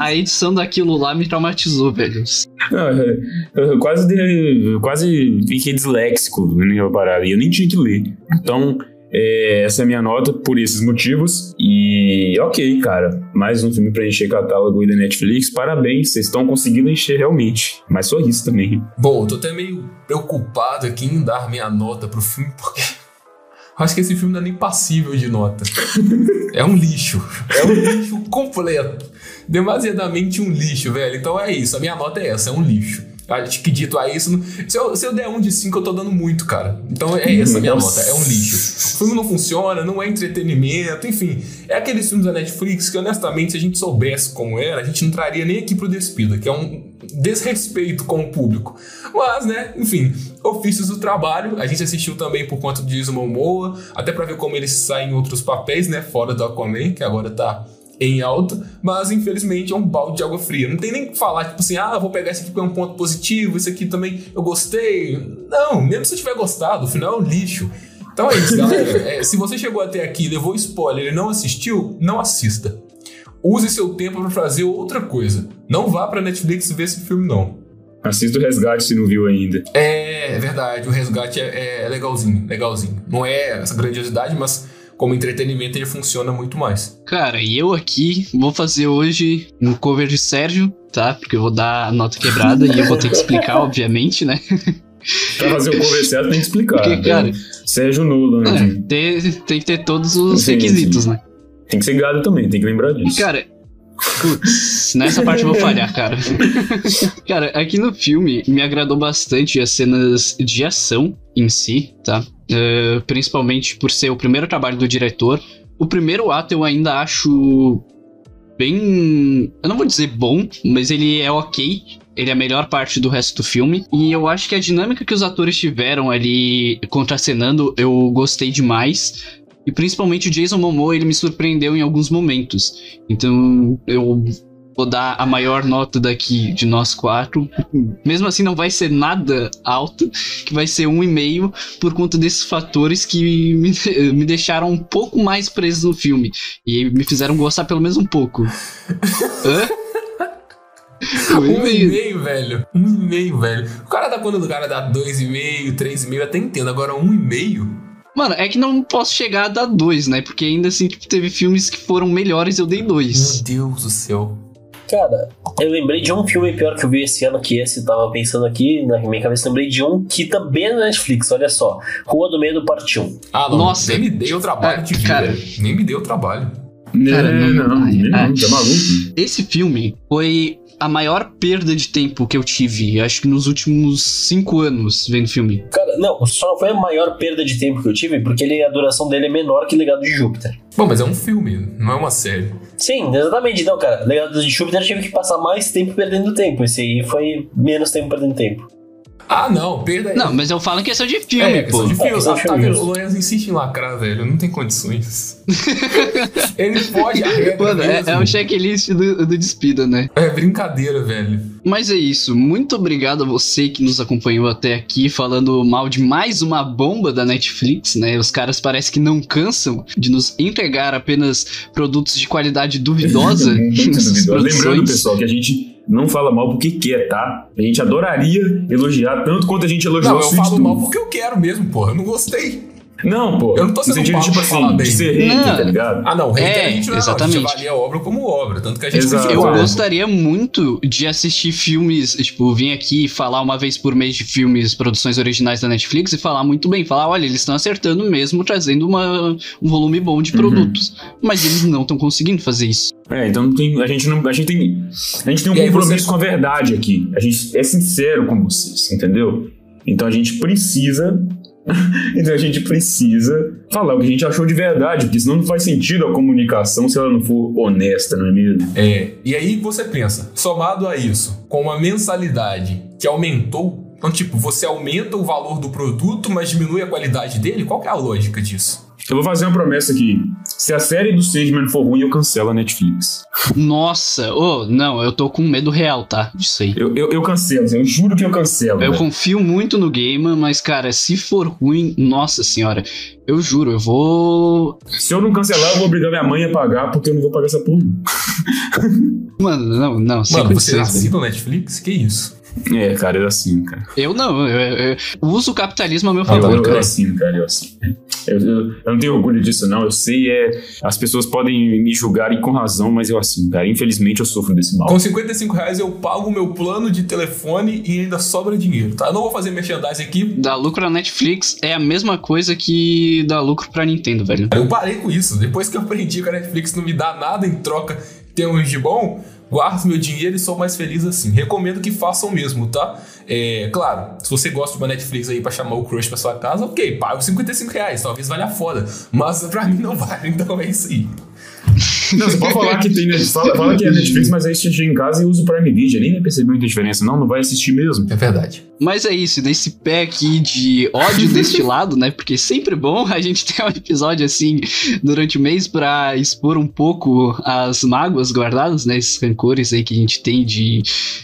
a, a edição daquilo lá me traumatizou, velho. Eu- eu quase, de- quase fiquei disléxico na parada. E eu nem tinha que ler. Então, é, essa é a minha nota por esses motivos. E ok, cara. Mais um filme pra encher catálogo aí da Netflix. Parabéns, vocês estão conseguindo encher realmente. Mas só isso também. Bom, eu tô até meio preocupado aqui em dar minha nota pro filme, porque acho que esse filme não é nem passível de nota. É um lixo. É um lixo completo. Demasiadamente um lixo, velho. Então é isso. A minha nota é essa, é um lixo. Acho que dito a isso, se eu, se eu der um de cinco, eu tô dando muito, cara. Então é essa a minha nota, é um lixo. O filme não funciona, não é entretenimento, enfim. É aqueles filmes da Netflix que, honestamente, se a gente soubesse como era, a gente não traria nem aqui pro Despida, que é um desrespeito com o público. Mas, né, enfim, ofícios do trabalho. A gente assistiu também por conta de Jason Momoa, até pra ver como ele sai em outros papéis, né, fora do Aquaman, que agora tá em alta, mas infelizmente é um balde de água fria. Não tem nem que falar, tipo assim, ah, vou pegar esse aqui porque é um ponto positivo, esse aqui também eu gostei. Não, mesmo se eu tiver gostado, o final é um lixo. Então é isso, galera. É, se você chegou até aqui, levou spoiler e não assistiu, não assista. Use seu tempo para fazer outra coisa. Não vá pra Netflix ver esse filme, não. Assista o Resgate se não viu ainda. É, é verdade, o Resgate é, é legalzinho, legalzinho. Não é essa grandiosidade, mas como entretenimento ele funciona muito mais. Cara, e eu aqui vou fazer hoje um cover de Sérgio, tá? Porque eu vou dar a nota quebrada e eu vou ter que explicar, obviamente, né? Pra fazer o cover certo tem que explicar. Porque, né? cara. Sérgio Nulo, né? É, tem, tem que ter todos os Sim, requisitos, sim. né? Tem que ser gado também, tem que lembrar disso. Cara, putz, nessa parte eu vou falhar, cara. cara, aqui no filme me agradou bastante as cenas de ação em si, tá? Eh, principalmente por ser o primeiro trabalho do diretor. O primeiro ato eu ainda acho bem. Eu não vou dizer bom, mas ele é ok. Ele é a melhor parte do resto do filme. E eu acho que a dinâmica que os atores tiveram ali contracenando, eu gostei demais. E principalmente o Jason Momoa, ele me surpreendeu em alguns momentos. Então eu vou dar a maior nota daqui de nós quatro. Mesmo assim, não vai ser nada alto, que vai ser um e meio por conta desses fatores que me, me deixaram um pouco mais preso no filme. E me fizeram gostar pelo menos um pouco. Hã? Um e meio, velho. Um e meio, velho. O cara dá quando o cara dá dois e meio, três e meio, até entendo. Agora um e meio. Mano, é que não posso chegar a dar dois, né? Porque ainda assim, tipo, teve filmes que foram melhores eu dei dois. Meu Deus do céu. Cara, eu lembrei de um filme pior que eu vi esse ano que esse, tava pensando aqui, na minha cabeça, lembrei de um que também é na Netflix, olha só. Rua do Medo, parte 1. Ah, não. Nossa. Nem me deu trabalho É, de ver. cara. Nem me deu trabalho. Cara, não, não- não, não, ai. tá maluco? Esse filme foi a maior perda de tempo que eu tive, acho que nos últimos cinco anos vendo filme. Cara, não, só foi a maior perda de tempo que eu tive, porque ele, a duração dele é menor que Legado de Júpiter. Bom, mas é um filme, não é uma série. Sim, exatamente. Não, cara, Legado de Júpiter eu tive que passar mais tempo perdendo tempo. Esse aí foi menos tempo perdendo tempo. Ah, não, perda aí. Não, mas eu falo em questão de filme, é, pô. questão de filme. É, questão de tá filme. vendo? O Lorenzo insiste em lacrar, velho. Não tem condições. Ele pode a Mano, é, é um checklist do, do Despida, né? É brincadeira, velho. Mas é isso. Muito obrigado a você que nos acompanhou até aqui, falando mal de mais uma bomba da Netflix, né? Os caras parece que não cansam de nos entregar apenas produtos de qualidade duvidosa. Lembrando, pessoal, que a gente não fala mal porque quer, tá? A gente adoraria elogiar tanto quanto a gente elogiou Não, o eu Sweet falo mal porque eu quero mesmo, porra. Eu não gostei. Não, pô. Eu não tô sendo No sentido, tipo assim, bem. de ser hater, Não. tá ligado? Ah, não, hater É, a gente não, exatamente. a gente avalia a obra como obra. Tanto que a gente Exato. Eu gostaria muito de assistir filmes, tipo, vir aqui e falar uma vez por mês de filmes, produções originais da Netflix e falar muito bem, falar, olha, eles estão acertando mesmo, trazendo uma, um volume bom de Uhum. produtos. Mas eles não estão conseguindo fazer isso. É, então tem, a gente não, a gente tem, a gente tem um compromisso você- com a verdade aqui. A gente é sincero com vocês, entendeu? Então a gente precisa, então a gente precisa falar o que a gente achou de verdade, porque senão não faz sentido a comunicação se ela não for honesta, não é mesmo? É, e aí você pensa, somado a isso, com uma mensalidade que aumentou, então tipo, você aumenta o valor do produto, mas diminui a qualidade dele, qual que é a lógica disso? Eu vou fazer uma promessa aqui. Se a série do Sandman for ruim, eu cancelo a Netflix. Nossa, ô, não, eu tô com medo real, tá? Disso aí. Eu, eu, eu cancelo, eu juro que eu cancelo. Eu velho. confio muito no Gamer, mas, cara, se for ruim, nossa senhora, eu juro, eu vou. Se eu não cancelar, eu vou obrigar minha mãe a pagar, porque eu não vou pagar essa porra. Mano, não, não, Mano, você condições, velho. assina o Netflix? Que isso? É, cara, eu assino, cara. Eu não, eu, eu- eu uso o capitalismo a meu Eu, favor, eu, eu cara. assino, cara, eu assino. Eu, eu- eu não tenho orgulho disso, não. Eu sei, é. As pessoas podem me julgarem com razão, mas eu assino, cara. Infelizmente eu sofro desse mal. Com 55 reais eu pago o meu plano de telefone e ainda sobra dinheiro, tá? Eu não vou fazer merchandising aqui. Dar lucro na Netflix é a mesma coisa que dar lucro pra Nintendo, velho. Eu parei com isso. Depois que eu aprendi que a Netflix não me dá nada em troca temos de bom, guardo meu dinheiro e sou mais feliz assim. Recomendo que façam mesmo, tá? É, claro, se você gosta de uma Netflix aí pra chamar o crush pra sua casa, ok, pago 55 reais, talvez valha foda. Mas pra mim não vale, então é isso aí. Não, você pode falar que tem fala, fala que é Netflix, mas aí você chega em casa e usa o Prime Video. Nem vai perceber muita diferença, não, não vai assistir mesmo. É verdade. Mas é isso, nesse pé aqui de ódio deste lado, né? Porque sempre bom a gente ter um episódio assim durante o mês para expor um pouco as mágoas guardadas, né? Esses rancores aí que a gente tem de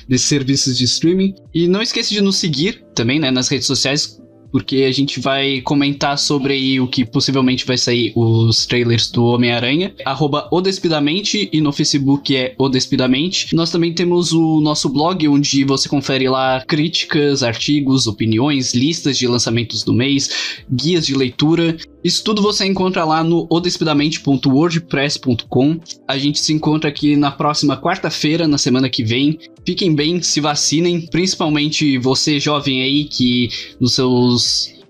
desses serviços de streaming. E não esqueça de nos seguir também, né? Nas redes sociais porque a gente vai comentar sobre o que possivelmente vai sair os trailers do Homem-Aranha, arroba Odespidamente, e no Facebook é Odespidamente. Nós também temos o nosso blog, onde você confere lá críticas, artigos, opiniões, listas de lançamentos do mês, guias de leitura. Isso tudo você encontra lá no odespidamente.wordpress.com. A gente se encontra aqui na próxima quarta-feira, na semana que vem. Fiquem bem, se vacinem, principalmente você jovem aí que nos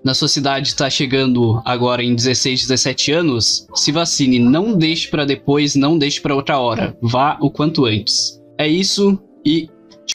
na sua cidade está chegando agora em 16, 17 anos, se vacine, não deixe para depois, não deixe para outra hora. Vá o quanto antes. É isso e